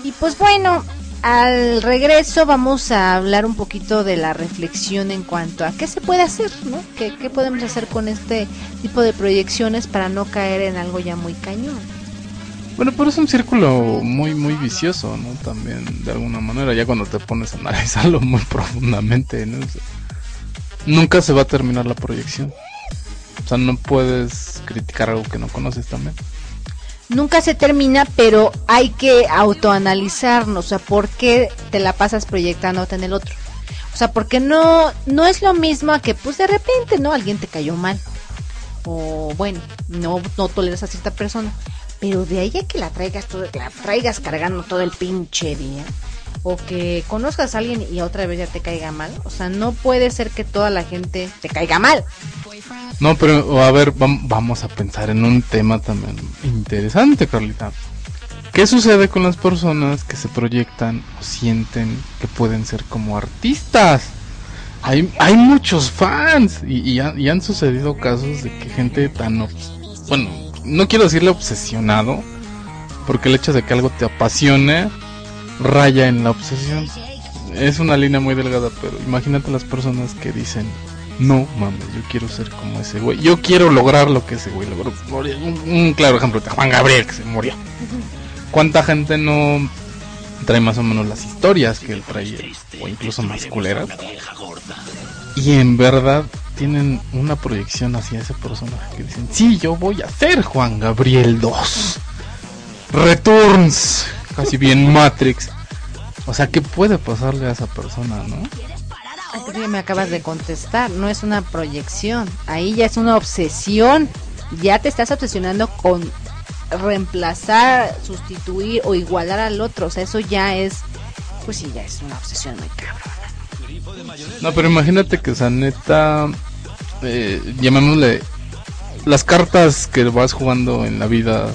Y pues bueno, al regreso vamos a hablar un poquito de la reflexión en cuanto a qué se puede hacer, ¿no? ¿Qué, qué podemos hacer con este tipo de proyecciones para no caer en algo ya muy cañón? Bueno, pero es un círculo muy, muy vicioso, ¿no? También, de alguna manera, ya cuando te pones a analizarlo muy profundamente, ¿no? Nunca se va a terminar la proyección. O sea, no puedes criticar algo que no conoces también. nunca se termina, pero hay que autoanalizarnos, o sea, ¿por qué te la pasas proyectándote en el otro? O sea, porque no, no es lo mismo a que pues de repente, ¿no? Alguien te cayó mal. O bueno, no, no toleras a cierta persona. Pero de ahí a que la traigas todo, la traigas cargando todo el pinche día. O que conozcas a alguien y otra vez ya te caiga mal. O sea, no puede ser que toda la gente te caiga mal. No, pero a ver, vam- vamos a pensar en un tema también interesante, Carlita. ¿Qué sucede con las personas que se proyectan o sienten que pueden ser como artistas? Hay, hay muchos fans y, y ha- y han sucedido casos de que gente tan... Bueno, no quiero decirle obsesionado, porque el hecho de que algo te apasione raya en la obsesión. Es una línea muy delgada, pero imagínate las personas que dicen, no mames, yo quiero ser como ese güey, yo quiero lograr lo que ese güey logró. Un, claro ejemplo Juan Gabriel que se murió. ¿Cuánta gente no trae más o menos las historias que él traía? O incluso más culeras. Y en verdad tienen una proyección hacia ese personaje que dicen, sí, yo voy a ser Juan Gabriel 2. Returns, casi bien Matrix. O sea, ¿qué puede pasarle a esa persona, no? Me acabas de contestar, no es una proyección, ahí ya es una obsesión. Ya te estás obsesionando con reemplazar, sustituir o igualar al otro, o sea, eso ya es, pues sí, ya es una obsesión muy cabrón. No, pero imagínate que, o sea, neta, eh, llamémosle, las cartas que vas jugando en la vida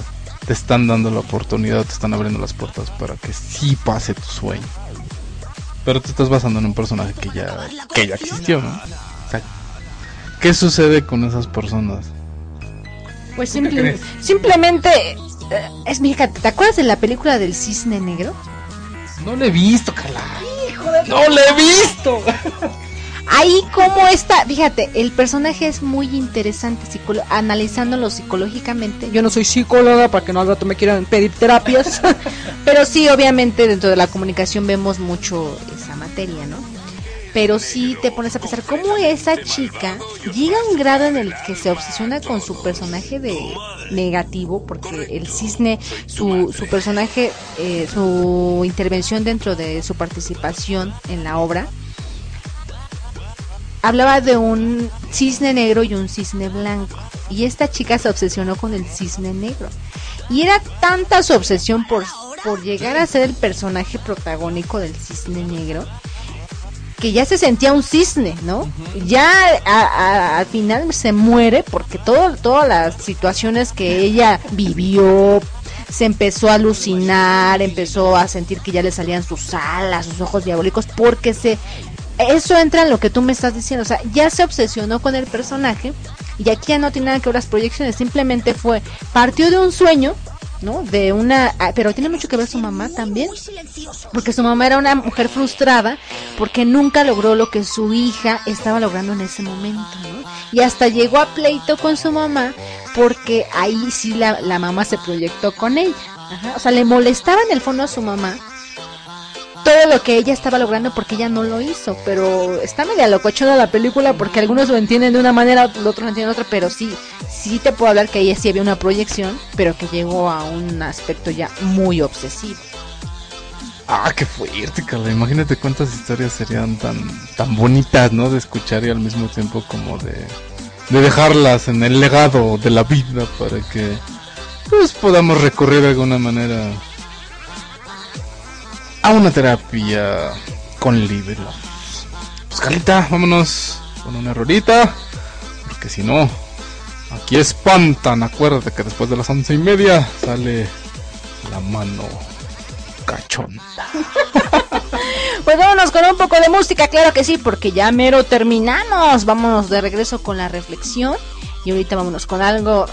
te están dando la oportunidad, te están abriendo las puertas para que sí pase tu sueño. Pero te estás basando en un personaje que ya, que ya existió, ¿no? O sea, ¿qué sucede con esas personas? Pues simple- simplemente, eh, es mi hija, ¿te acuerdas de la película del cisne negro? No le he visto, Carla. Hijo de No le he visto. Ahí como está, fíjate, el personaje es muy interesante psicolo- analizándolo psicológicamente. Yo no soy psicóloga para que no al rato me quieran pedir terapias, pero sí, obviamente dentro de la comunicación vemos mucho esa materia, ¿no? Pero sí te pones a pensar cómo esa chica llega a un grado en el que se obsesiona con su personaje de negativo, porque el cisne, su, su personaje, eh, su intervención dentro de su participación en la obra, hablaba de un cisne negro y un cisne blanco. Y esta chica se obsesionó con el cisne negro. Y era tanta su obsesión por, por llegar a ser el personaje protagónico del cisne negro que ya se sentía un cisne, ¿no? Ya a- a- al final se muere porque todo, todas las situaciones que ella vivió, se empezó a alucinar, empezó a sentir que ya le salían sus alas, sus ojos diabólicos, porque se eso entra en lo que tú me estás diciendo, o sea, ya se obsesionó con el personaje y aquí ya no tiene nada que ver las proyecciones, simplemente fue, partió de un sueño, ¿no? De una, ah, pero tiene mucho que ver su mamá también, porque su mamá era una mujer frustrada porque nunca logró lo que su hija estaba logrando en ese momento, ¿no? Y hasta llegó a pleito con su mamá porque ahí sí la, la mamá se proyectó con ella, o sea, le molestaba en el fondo a su mamá todo lo que ella estaba logrando porque ella no lo hizo, pero está media locochona la película porque algunos lo entienden de una manera, otros lo entienden de otra, pero sí, sí te puedo hablar que ahí sí había una proyección, pero que llegó a un aspecto ya muy obsesivo. Ah, qué fuerte, Carla. Imagínate cuántas historias serían tan, tan bonitas, ¿no? De escuchar y al mismo tiempo como de, de dejarlas en el legado de la vida para que pues podamos recurrir de alguna manera a una terapia con libros. Pues Carlita, vámonos con una rolita, porque si no, aquí espantan. Acuérdate que después de las once y media sale la mano cachonda. Pues vámonos con un poco de música, claro que sí, porque ya mero terminamos. Vámonos de regreso con la reflexión y ahorita vámonos con algo.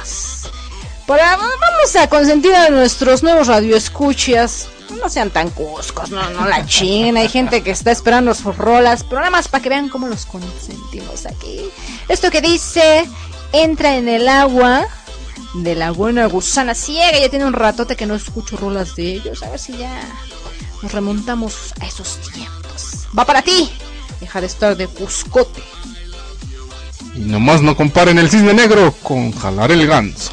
Para, vamos a consentir a nuestros nuevos radioescuchas. No sean tan cuscos, no, no la chinguen. Hay gente que está esperando sus rolas, pero nada más para que vean cómo los consentimos aquí. Esto que dice, entra en el agua de la buena gusana ciega. Ya tiene un ratote que no escucho rolas de ellos. A ver si ya nos remontamos a esos tiempos. Va para ti. Deja de estar de cuscote. Y nomás no comparen el cisne negro con jalar el ganso.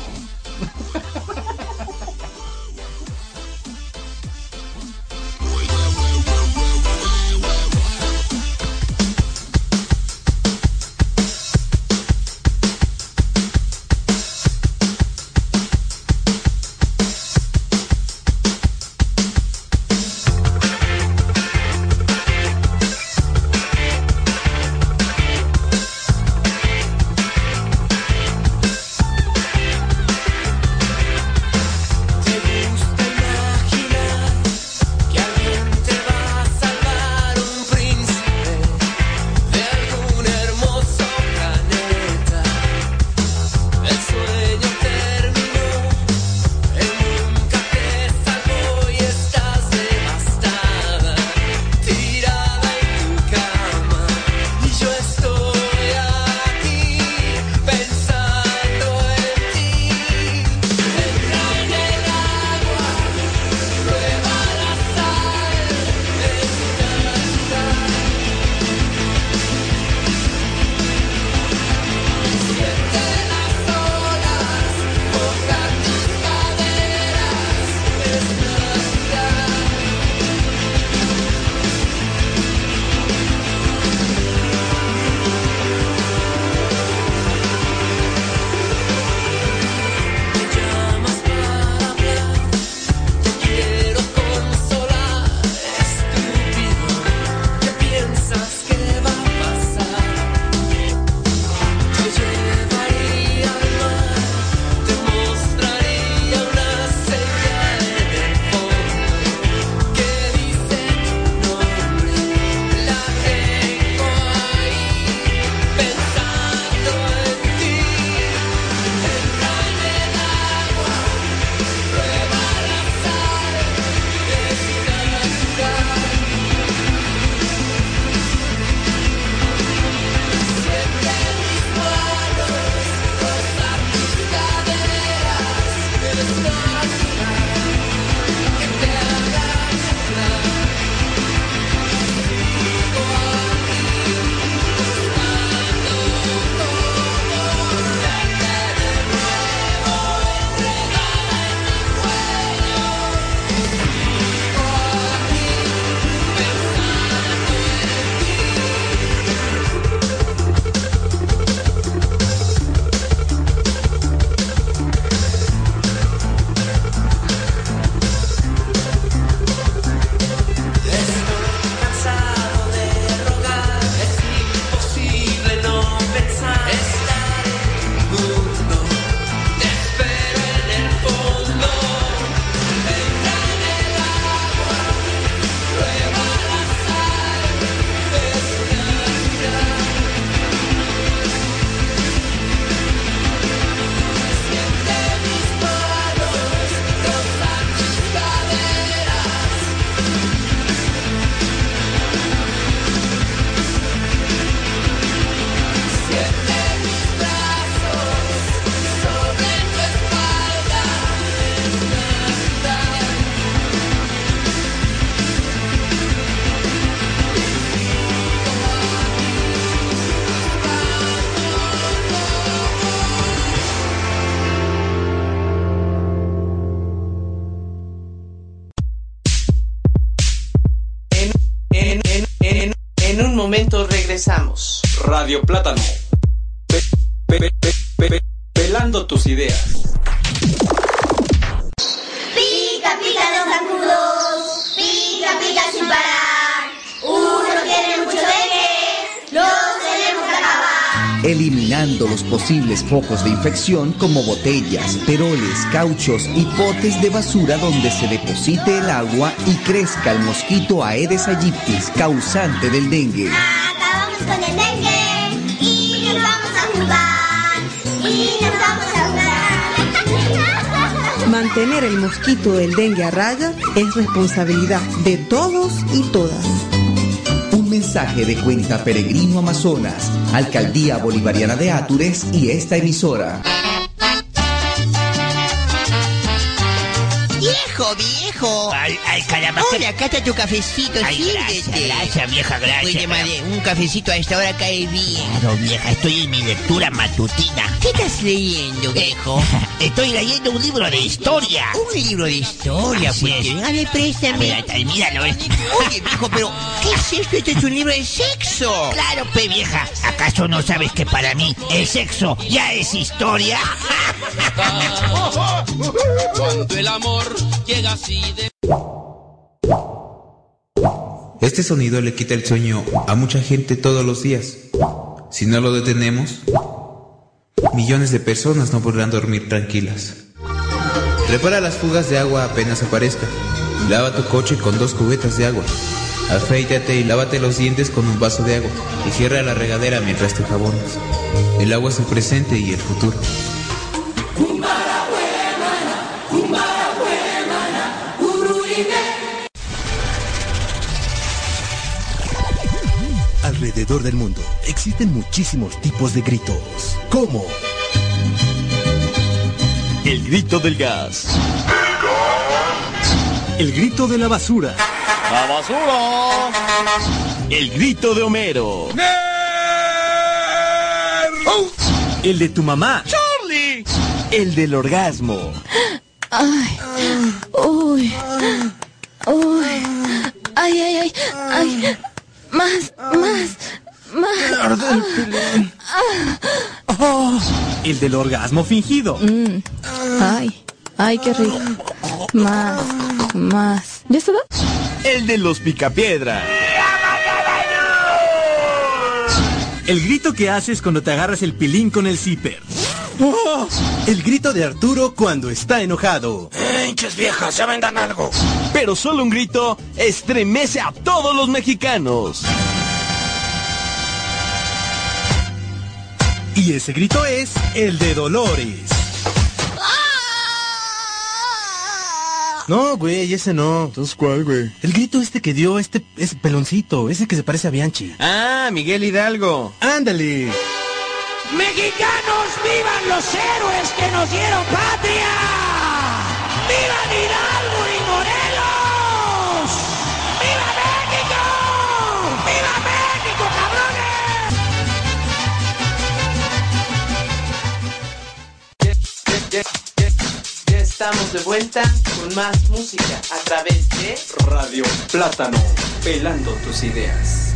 Radio Plátano. Pe- pe- pe- pe- pe- pelando tus ideas. Pica, pica los zancudos, pica, pica sin parar. Uno tiene mucho dengue, los tenemos que acabar. eliminando los posibles focos de infección como botellas, peroles, cauchos y potes de basura donde se deposite el agua y crezca el mosquito Aedes aegyptis, causante del dengue. Acabamos Mantener el mosquito del dengue a raya es responsabilidad de todos y todas. Un mensaje de cuenta Peregrino Amazonas, Alcaldía Bolivariana de Atures y esta emisora. Viejo, viejo. Ay, ay, caramba. Hola, acá está tu cafecito, Ay, sírvete. gracias, gracias, vieja, gracias. Oye, madre, un cafecito a esta hora cae bien. Claro, vieja, estoy en mi lectura matutina. ¿Qué estás leyendo, viejo? Estoy leyendo un libro de historia. Un libro de historia, Así pues. es. A ver, préstame. A ver, ahí- ahí, míralo, eh. Oye, viejo, pero ¿qué es esto? Este es un libro de sexo. Claro, pe vieja. ¿Acaso no sabes que para mí el sexo ya es historia? Cuando el amor llega así de... Este sonido le quita el sueño a mucha gente todos los días. Si no lo detenemos, millones de personas no podrán dormir tranquilas. Repara las fugas de agua apenas aparezcan. Lava tu coche con dos cubetas de agua. Afeítate y lávate los dientes con un vaso de agua. Y cierra la regadera mientras te jabonas. El agua es el presente y el futuro. Alrededor del mundo existen muchísimos tipos de gritos, como El grito del gas. El grito de la basura. ¡La basura! El grito de Homero. El de tu mamá. ¡Charlie! El del orgasmo. Ay, uy, uy, ay, ay, ay, ay, más, más, más. Ah. El del orgasmo fingido. Mm, Ay, ay, qué rico. Más, más. ¿Ya está? El de los picapiedra. El grito que haces cuando te agarras el pilín con el zipper. El grito de Arturo cuando está enojado. ¡Hinches viejas, ya vendan algo! Pero solo un grito estremece a todos los mexicanos. Y ese grito es el de Dolores. No, güey, ese no. Entonces, ¿cuál, güey? El grito este que dio este ese peloncito, ese que se parece a Bianchi. Ah, Miguel Hidalgo. Ándale. ¡Mexicanos, vivan los héroes que nos dieron patria! ¡Vivan Hidalgo y Morelos! ¡Viva México! ¡Viva México, cabrones! Ya, ya, ya, ya estamos de vuelta con más música a través de Radio Plátano. Pelando tus ideas.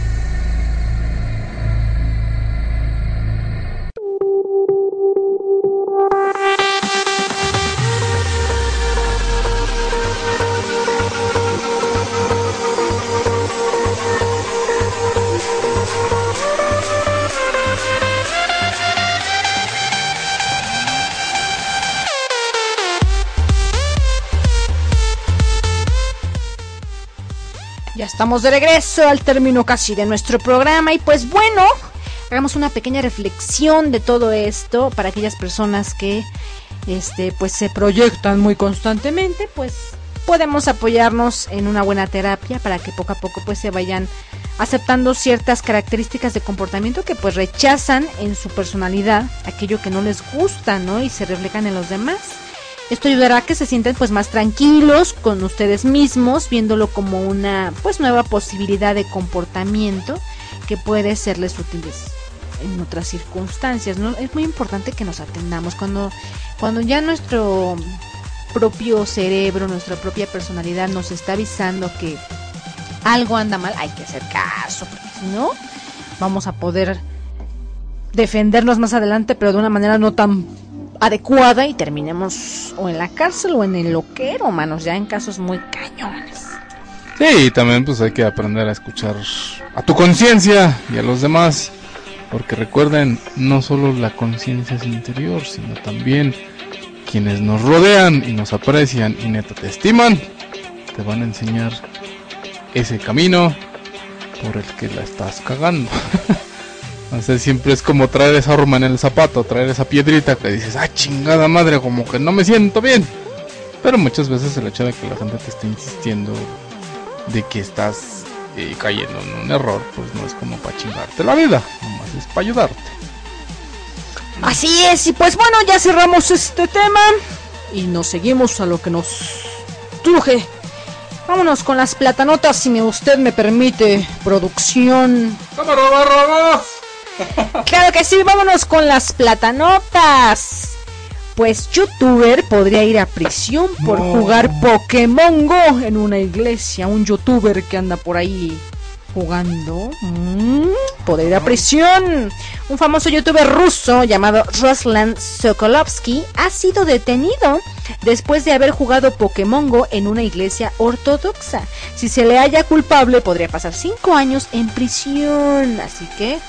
Estamos de regreso al término casi de nuestro programa y pues bueno, hagamos una pequeña reflexión de todo esto para aquellas personas que este pues se proyectan muy constantemente, pues podemos apoyarnos en una buena terapia para que poco a poco pues se vayan aceptando ciertas características de comportamiento que pues rechazan en su personalidad aquello que no les gusta, ¿no? Y se reflejan en los demás. Esto ayudará a que se sientan pues más tranquilos con ustedes mismos, viéndolo como una pues nueva posibilidad de comportamiento que puede serles útiles en otras circunstancias, ¿no? Es muy importante que nos atendamos cuando cuando ya nuestro propio cerebro, nuestra propia personalidad nos está avisando que algo anda mal, hay que hacer caso, porque si no, vamos a poder defendernos más adelante, pero de una manera no tan adecuada y terminemos o en la cárcel o en el loquero, manos, ya en casos muy cañones. Sí, y también pues hay que aprender a escuchar a tu conciencia y a los demás. Porque recuerden, no solo la conciencia es interior, sino también quienes nos rodean y nos aprecian y neta te estiman, te van a enseñar ese camino por el que la estás cagando. o sea, siempre es como traer esa arma en el zapato, traer esa piedrita que dices, ah, chingada madre, como que no me siento bien. Pero muchas veces el hecho de que la gente te esté insistiendo de que estás eh, cayendo en un error, pues no es como para chingarte la vida, nomás es para ayudarte. Así es, y pues bueno, ya cerramos este tema y nos seguimos a lo que nos truje. Vámonos con las platanotas, si me, usted me permite, producción. Claro que sí, vámonos con las platanotas. Pues youtuber podría ir a prisión por jugar Pokémon Go en una iglesia. Un youtuber que anda por ahí jugando. Mm, podría ir a prisión. Un famoso youtuber ruso llamado Ruslan Sokolovsky ha sido detenido después de haber jugado Pokémon Go en una iglesia ortodoxa. Si se le halla culpable, podría pasar 5 años en prisión. Así que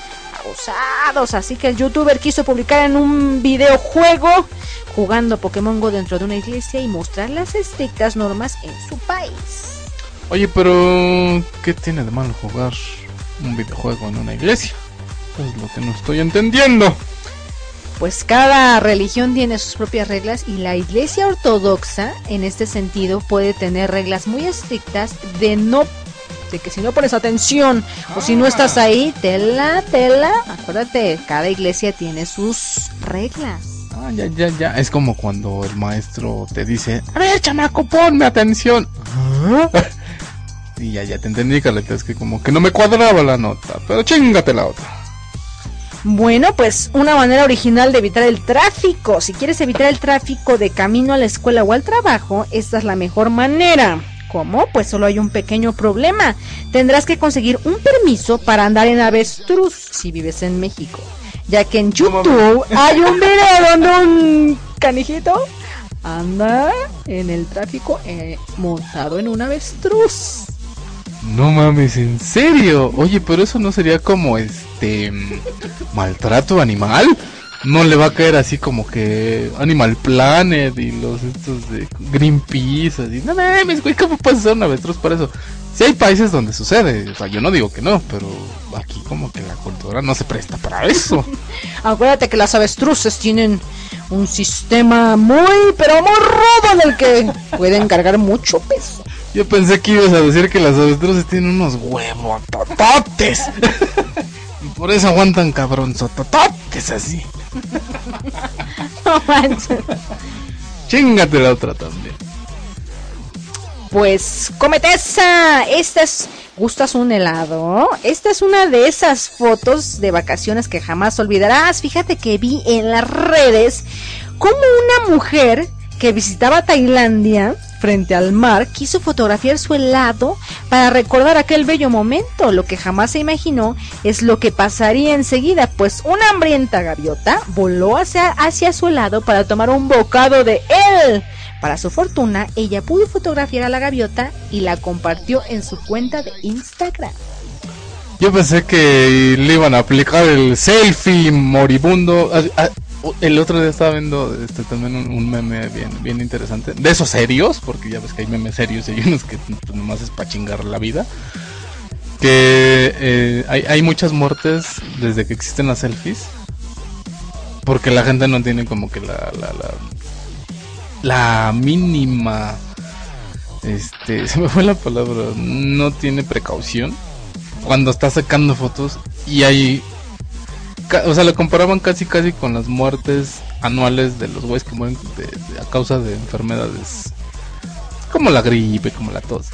Así que el youtuber quiso publicar en un videojuego jugando Pokémon Go dentro de una iglesia y mostrar las estrictas normas en su país. Oye, pero ¿qué tiene de malo jugar un videojuego en una iglesia? Es lo que no estoy entendiendo. Pues cada religión tiene sus propias reglas y la iglesia ortodoxa en este sentido puede tener reglas muy estrictas de no de que si no pones atención o si no estás ahí, tela, tela, acuérdate, cada iglesia tiene sus reglas. Ah, ya, ya, ya. Es como cuando el maestro te dice, a ver, chamaco, ponme atención. y ya, ya te entendí, Carleta. Es que como que no me cuadraba la nota. Pero chingate la otra. Bueno, pues una manera original de evitar el tráfico. Si quieres evitar el tráfico de camino a la escuela o al trabajo, esta es la mejor manera. ¿Cómo? Pues solo hay un pequeño problema. Tendrás que conseguir un permiso para andar en avestruz si vives en México. Ya que en YouTube hay un video donde un canijito anda en el tráfico eh, montado en un avestruz. No mames, ¿en serio? Oye, pero eso no sería como este maltrato animal. No le va a caer así como que Animal Planet y los estos de Greenpeace, así. No mames, güey, ¿cómo puedes ser un avestruz para eso? Si hay países donde sucede, o sea, yo no digo que no, pero aquí como que la cultura no se presta para eso. Acuérdate que las avestruces tienen un sistema muy, pero muy rudo en el que pueden cargar mucho peso. Yo pensé que ibas a decir que las avestruces tienen unos huevos tototes. y por eso aguantan cabrón tototes así. No manches. Chingate la otra también. Pues cómete esa. Esta es. ¿Gustas un helado? Esta es una de esas fotos de vacaciones que jamás olvidarás. Fíjate que vi en las redes como una mujer que visitaba Tailandia frente al mar quiso fotografiar su helado para recordar aquel bello momento. Lo que jamás se imaginó es lo que pasaría enseguida, pues una hambrienta gaviota voló hacia, hacia su helado para tomar un bocado de él. Para su fortuna, ella pudo fotografiar a la gaviota y la compartió en su cuenta de Instagram. Yo pensé que le iban a aplicar el selfie moribundo. El otro día estaba viendo este, también un, meme bien, bien interesante. De esos serios, porque ya ves que hay memes serios y hay unos que pues, nomás es para chingar la vida. Que eh, hay, hay muchas muertes desde que existen las selfies. Porque la gente no tiene como que la, la, la, la mínima este se me fue la palabra no tiene precaución cuando está sacando fotos y hay o sea lo comparaban casi casi con las muertes anuales de los güeyes que mueren de- de- a causa de enfermedades como la gripe como la tos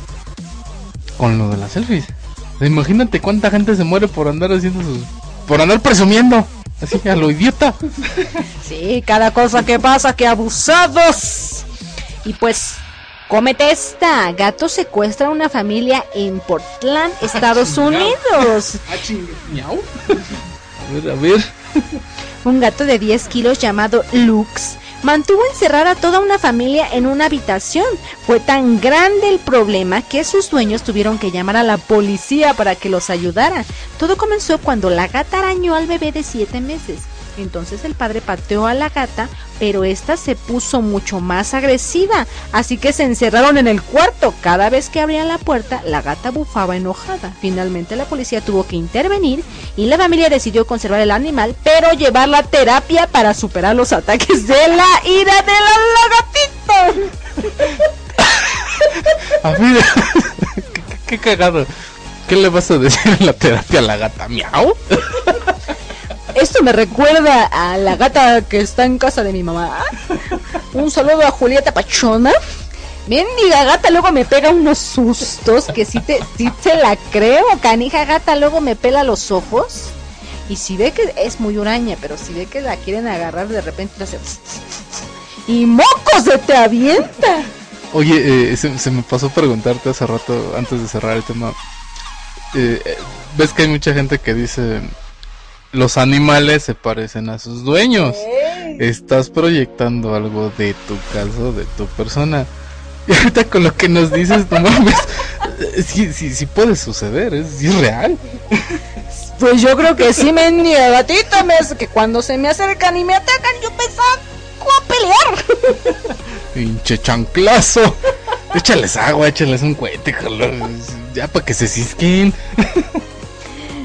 con lo de las selfies O sea, imagínate cuánta gente se muere por andar haciendo sus por andar presumiendo así a lo idiota Sí, cada cosa que pasa, que abusados. Y pues, Cómete esta. Gato secuestra a una familia en Portland, Estados chingado. Unidos. Ver, a ver. Un gato de 10 kilos llamado Lux mantuvo encerrada a toda una familia en una habitación. Fue tan grande el problema que sus dueños tuvieron que llamar a la policía para que los ayudara. Todo comenzó cuando la gata arañó al bebé de 7 meses. Entonces el padre pateó a la gata, pero esta se puso mucho más agresiva, así que se encerraron en el cuarto. Cada vez que abrían la puerta, la gata bufaba enojada. Finalmente la policía tuvo que intervenir y la familia decidió conservar el animal, pero llevarla a terapia para superar los ataques de la ira de la, la gatita. A ver, qué, qué- qué cagado. ¿Qué le vas a decir en la terapia a la gata? ¿Miau? Esto me recuerda a la gata que está en casa de mi mamá. Un saludo a Julieta Pachona. Mendiga gata luego me pega unos sustos que sí te, sí te la creo. Canija gata luego me pela los ojos. Y si ve que es muy huraña, pero si ve que la quieren agarrar de repente hace... Y mocos se te avienta. Oye, eh, se, se me pasó preguntarte hace rato, antes de cerrar el tema. Eh, eh, ¿Ves que hay mucha gente que dice los animales se parecen a sus dueños? Estás proyectando algo de tu caso, de tu persona. Y ahorita con lo que nos dices, no mames, eh, sí, sí, sí puede suceder, es, es real. Pues yo creo que sí, mendiga gatita. Me hace que cuando se me acercan y me atacan, yo pensaba a pelear. Pinche chanclazo. Échales agua, échales un cohete, joder, ya para que se cisquen.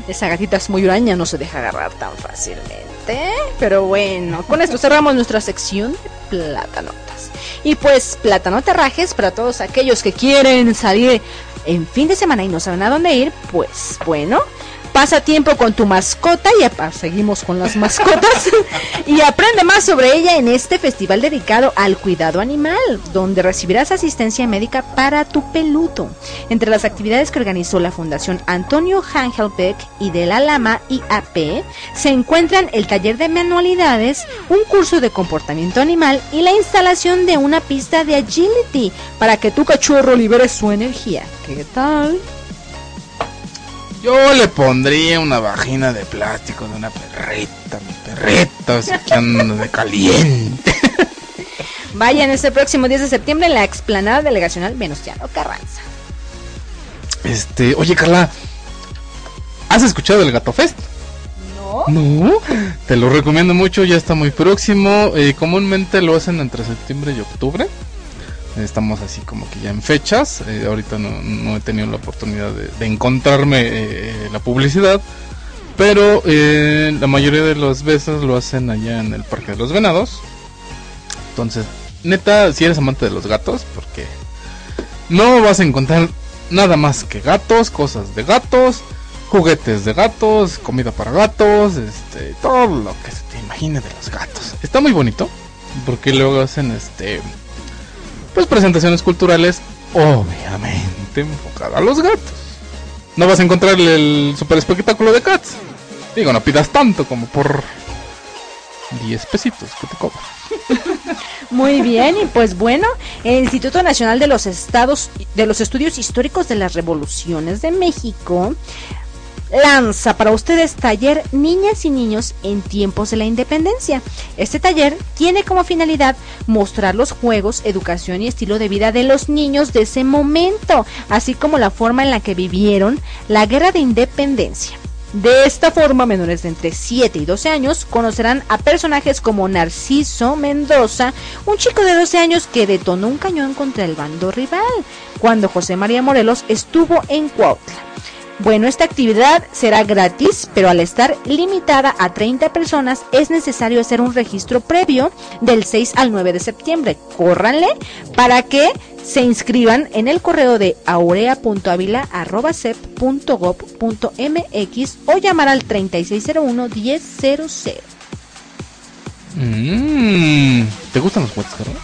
Esa gatita es muy huraña, no se deja agarrar tan fácilmente. Pero bueno, con esto cerramos nuestra sección de platanotas. Y pues, platanoterrajes para todos aquellos que quieren salir en fin de semana y no saben a dónde ir, pues bueno. Pasa tiempo con tu mascota y seguimos con las mascotas y aprende más sobre ella en este festival dedicado al cuidado animal, donde recibirás asistencia médica para tu peludo. Entre las actividades que organizó la Fundación Antonio Hangelbeck y de la Lama IAP se encuentran el taller de manualidades, un curso de comportamiento animal y la instalación de una pista de agility para que tu cachorro libere su energía. ¿Qué tal? Yo le pondría una vagina de plástico de una perrita, mi perrita, así que anda de caliente. Vayan este próximo 10 de septiembre en la explanada delegacional Venustiano Carranza. Este, oye Carla, ¿has escuchado el Gato Fest? No. No, te lo recomiendo mucho, ya está muy próximo. eh, comúnmente lo hacen entre septiembre y octubre. Estamos así como que ya en fechas. eh, ahorita no, no he tenido la oportunidad de, encontrarme eh, la publicidad. Pero eh, la mayoría de las veces lo hacen allá en el Parque de los Venados. Entonces, neta, si eres amante de los gatos, porque no vas a encontrar nada más que gatos, cosas de gatos, juguetes de gatos, comida para gatos, este, todo lo que se te imagine de los gatos. Está muy bonito, porque luego hacen este pues presentaciones culturales obviamente enfocadas a los gatos. No vas a encontrar el super espectáculo de cats. Digo, no pidas tanto como por 10 pesitos que te cobran. Muy bien, y pues bueno, el Instituto Nacional de los Estados de los Estudios Históricos de las Revoluciones de México lanza para ustedes taller Niñas y Niños en tiempos de la independencia. Este taller tiene como finalidad mostrar los juegos, educación y estilo de vida de los niños de ese momento, así como la forma en la que vivieron la guerra de independencia. De esta forma, menores de entre 7 y 12 años conocerán a personajes como Narciso Mendoza, un chico de 12 años que detonó un cañón contra el bando rival, cuando José María Morelos estuvo en Cuautla. Bueno, esta actividad será gratis, pero al estar limitada a 30 personas es necesario hacer un registro previo del 6 al 9 de septiembre. Córranle para que se inscriban en el correo de aurea.avila.gov.mx o llamar al 3601-1000. Mm, ¿Te gustan los Carla?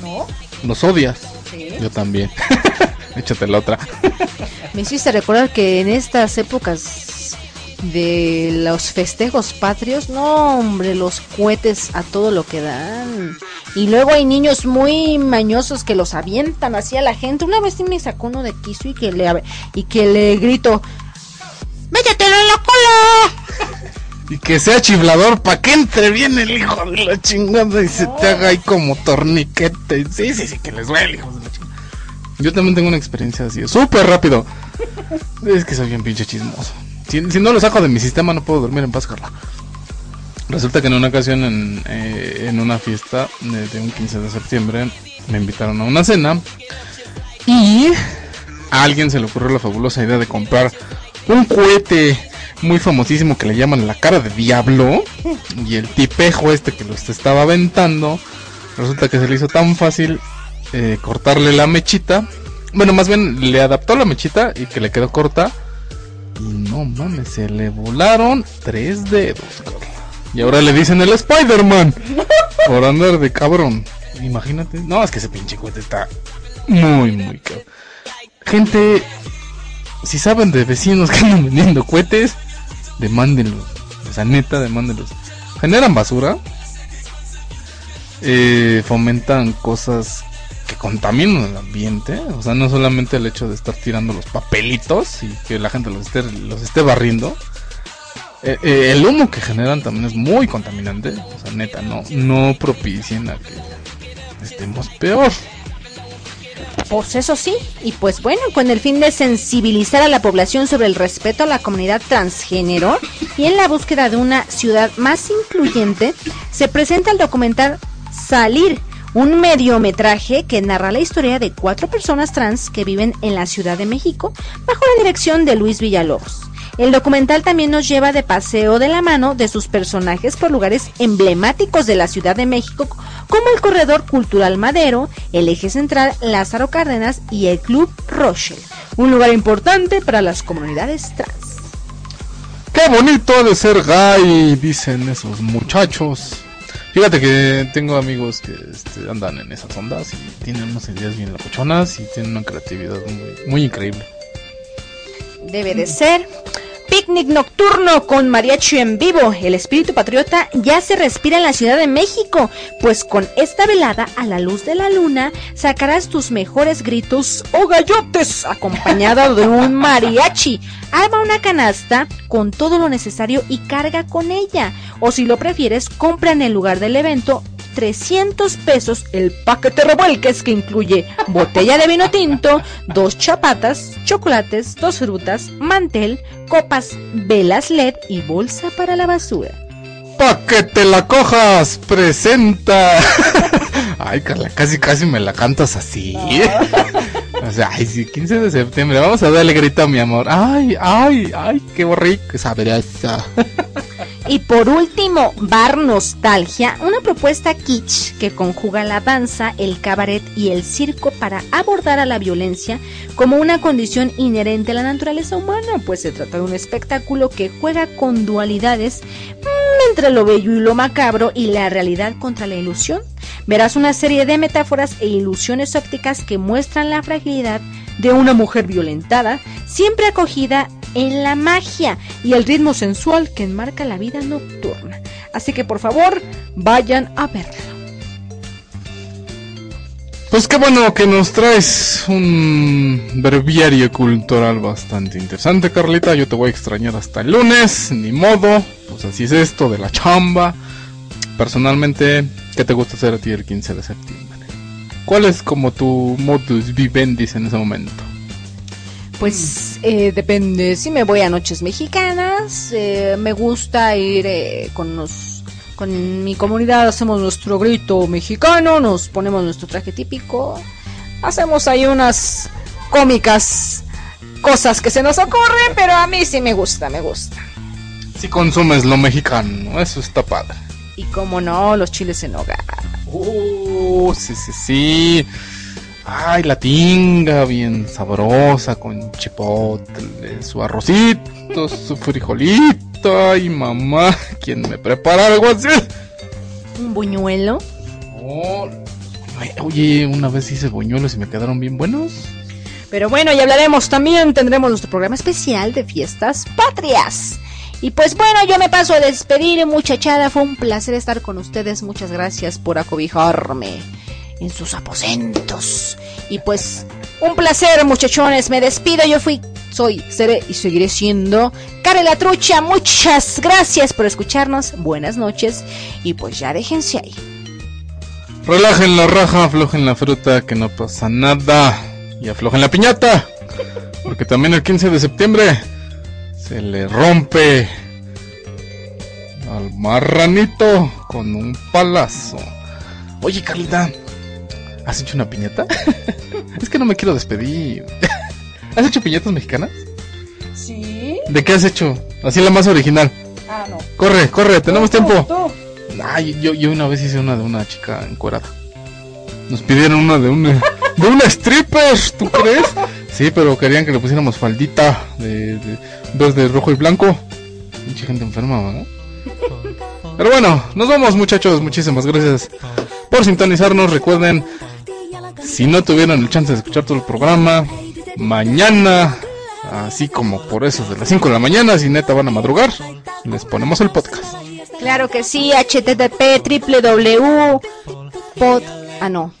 ¿No? ¿Los odias? Sí. Yo también. Échate la otra. Me hiciste recordar que en estas épocas de los festejos patrios, no hombre, los cohetes a todo lo que dan. Y luego hay niños muy mañosos que los avientan así a la gente. Una vez sí me sacó uno de quiso y que le, y que le grito, ¡métetelo en la cola! Y que sea chiflador para que entre bien el hijo de la chingada y se te haga ahí como torniquete. Sí, sí, sí, que les duele, hijos de la chingada. Yo también tengo una experiencia así, súper rápido. Es que soy bien pinche chismoso. Si, no lo saco de mi sistema no puedo dormir en paz, Carla. Resulta que en una ocasión en, eh, en una fiesta de, de un 15 de septiembre me invitaron a una cena y a alguien se le ocurrió la fabulosa idea de comprar un cohete muy famosísimo que le llaman la cara de diablo y el tipejo este que los estaba aventando resulta que se le hizo tan fácil eh, cortarle la mechita bueno más bien le adaptó la mechita y que le quedó corta y no mames se le volaron tres dedos y ahora le dicen el Spider-Man por andar de cabrón imagínate no es que ese pinche cohete está muy muy cabrón gente si saben de vecinos que andan vendiendo cohetes, demándenlos. O sea, neta, demándenlos. Generan basura. eh, fomentan cosas que contaminan el ambiente. O sea, no solamente el hecho de estar tirando los papelitos y que la gente los esté, los esté barriendo. Eh, eh, el humo que generan también es muy contaminante. O sea, neta, no, no propicien a que estemos peor. Pues eso sí, y pues bueno, con el fin de sensibilizar a la población sobre el respeto a la comunidad transgénero y en la búsqueda de una ciudad más incluyente, se presenta el documental Salir, un mediometraje que narra la historia de cuatro personas trans que viven en la Ciudad de México bajo la dirección de Luis Villalobos. El documental también nos lleva de paseo de la mano de sus personajes por lugares emblemáticos de la Ciudad de México, como el Corredor Cultural Madero, el Eje Central Lázaro Cárdenas y el Club Rochelle, un lugar importante para las comunidades trans. Qué bonito de ser gay, dicen esos muchachos. Fíjate que tengo amigos que este, andan en esas ondas y tienen unas ideas bien locochonas y tienen una creatividad muy, muy increíble. Debe de ser. Picnic nocturno con mariachi en vivo. El espíritu patriota ya se respira en la Ciudad de México, pues con esta velada a la luz de la luna sacarás tus mejores gritos o gallotes acompañado de un mariachi. Arma una canasta con todo lo necesario y carga con ella. O si lo prefieres, compra en el lugar del evento 300 pesos el paquete revuelques que incluye botella de vino tinto, dos chapatas, chocolates, dos frutas, mantel, copas, velas LED y bolsa para la basura. Pa' que te la cojas, presenta. Ay, Carla, casi casi me la cantas así. O sea, ay, sí, 15 de septiembre, vamos a darle grito a mi amor. Ay, ay, ay, qué rico sabrosa. Y por último, Bar Nostalgia, una propuesta kitsch que conjuga la danza, el cabaret y el circo para abordar a la violencia como una condición inherente a la naturaleza humana, pues se trata de un espectáculo que juega con dualidades mm, entre lo bello y lo macabro y la realidad contra la ilusión. Verás una serie de metáforas e ilusiones ópticas que muestran la fragilidad de una mujer violentada, siempre acogida en la magia y el ritmo sensual que enmarca la vida nocturna. Así que por favor, vayan a verlo. Pues qué bueno que nos traes un breviario cultural bastante interesante, Carlita. Yo te voy a extrañar hasta el lunes, ni modo. Pues así es esto de la chamba. Personalmente, ¿qué te gusta hacer a ti el 15 de septiembre? ¿Cuál es como tu modus vivendi en ese momento? Pues eh, depende, si me voy a noches mexicanas, eh, me gusta ir eh, con los con mi comunidad, hacemos nuestro grito mexicano, nos ponemos nuestro traje típico, hacemos ahí unas cómicas cosas que se nos ocurren, pero a mí sí me gusta, me gusta. Si consumes lo mexicano, eso está padre. Y como no, los chiles en hogar. Oh, sí, sí, sí. Ay, la tinga, bien sabrosa, con chipotle, su arrocito, su frijolito. Ay, mamá, ¿quién me prepara algo así? ¿Un buñuelo? Oh, oye, una vez hice buñuelos y me quedaron bien buenos. Pero bueno, y hablaremos también, tendremos nuestro programa especial de fiestas patrias. Y pues bueno, yo me paso a despedir, muchachada. Fue un placer estar con ustedes. Muchas gracias por acobijarme en sus aposentos. Y pues, un placer, muchachones. Me despido. Yo fui, soy, seré y seguiré siendo Care la Trucha. Muchas gracias por escucharnos. Buenas noches. Y pues ya déjense ahí. Relajen la raja, aflojen la fruta, que no pasa nada. Y aflojen la piñata. Porque también el 15 de septiembre se le rompe al marranito con un palazo. Oye, Carlita, ¿has hecho una piñata? es que no me quiero despedir. ¿Has hecho piñatas mexicanas? Sí. ¿De qué has hecho? Así la más original. Ah, no. Corre, corre, tenemos tiempo. Ay, yo, yo una vez hice una de una chica encuerada. Nos pidieron una de una de una stripper, ¿tú crees? Sí, pero querían que le pusiéramos faldita de, de dos de rojo y blanco. Mucha gente enferma, ¿verdad? Pero bueno, nos vamos muchachos, muchísimas gracias por sintonizarnos. Recuerden, si no tuvieron el chance de escuchar todo el programa, mañana, así como por eso de las 5 de la mañana, si neta van a madrugar, les ponemos el podcast. Claro que sí, http www pod ah no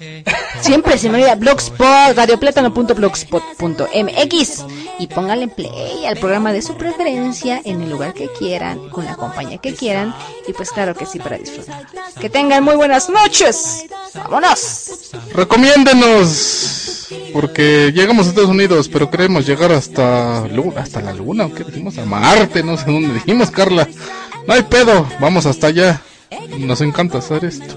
siempre se me olvida blogspot radioplátano.blogspot.mx y pónganle play al programa de su preferencia en el lugar que quieran con la compañía que quieran y pues claro que sí para disfrutar que tengan muy buenas noches vámonos Recomiéndenos, porque llegamos a Estados Unidos, pero queremos llegar hasta luna, hasta la luna, ¿o qué dijimos? A Marte, no sé dónde dijimos, Carla. No hay pedo, vamos hasta allá. Nos encanta hacer esto.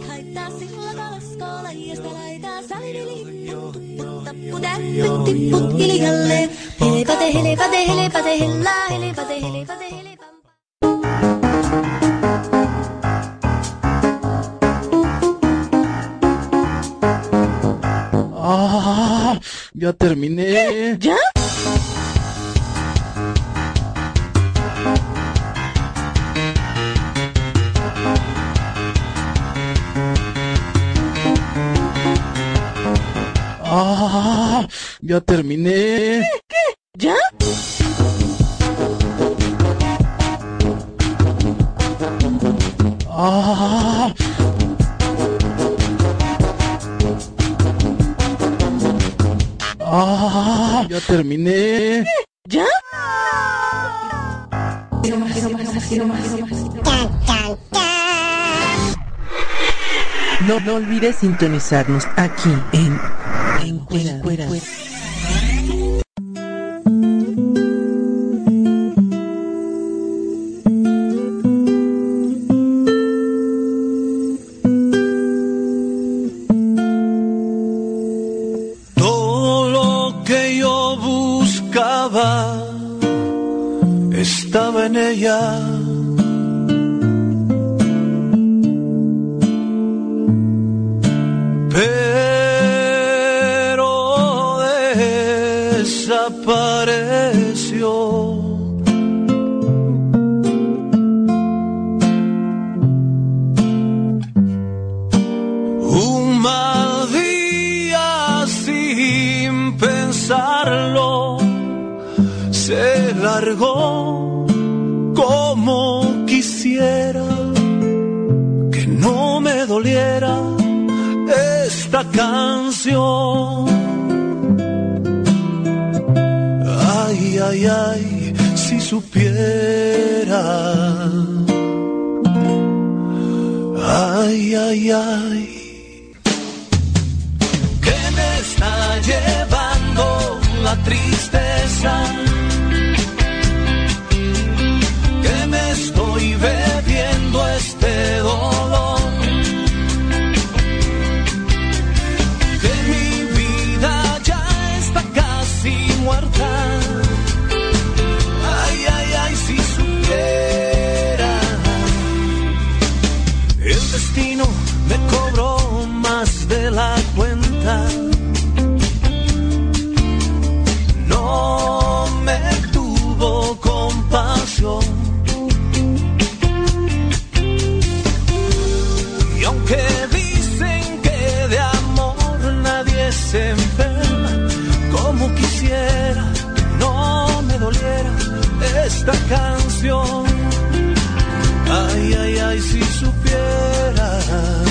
Ah, ya terminé. ¿Ya? Ah, ya terminé. ¿Ya? Ah, ah, ya terminé. ¿Ya? No, no olvides sintonizarnos aquí en Todo lo que yo buscaba estaba en ella. Desapareció. Un mal día sin pensarlo se largó como quisiera que no me doliera esta canción. Supiera. Ay, ay, ay. Que me está llevando la tristeza. esta canción. Ay, ay, ay, si supieras.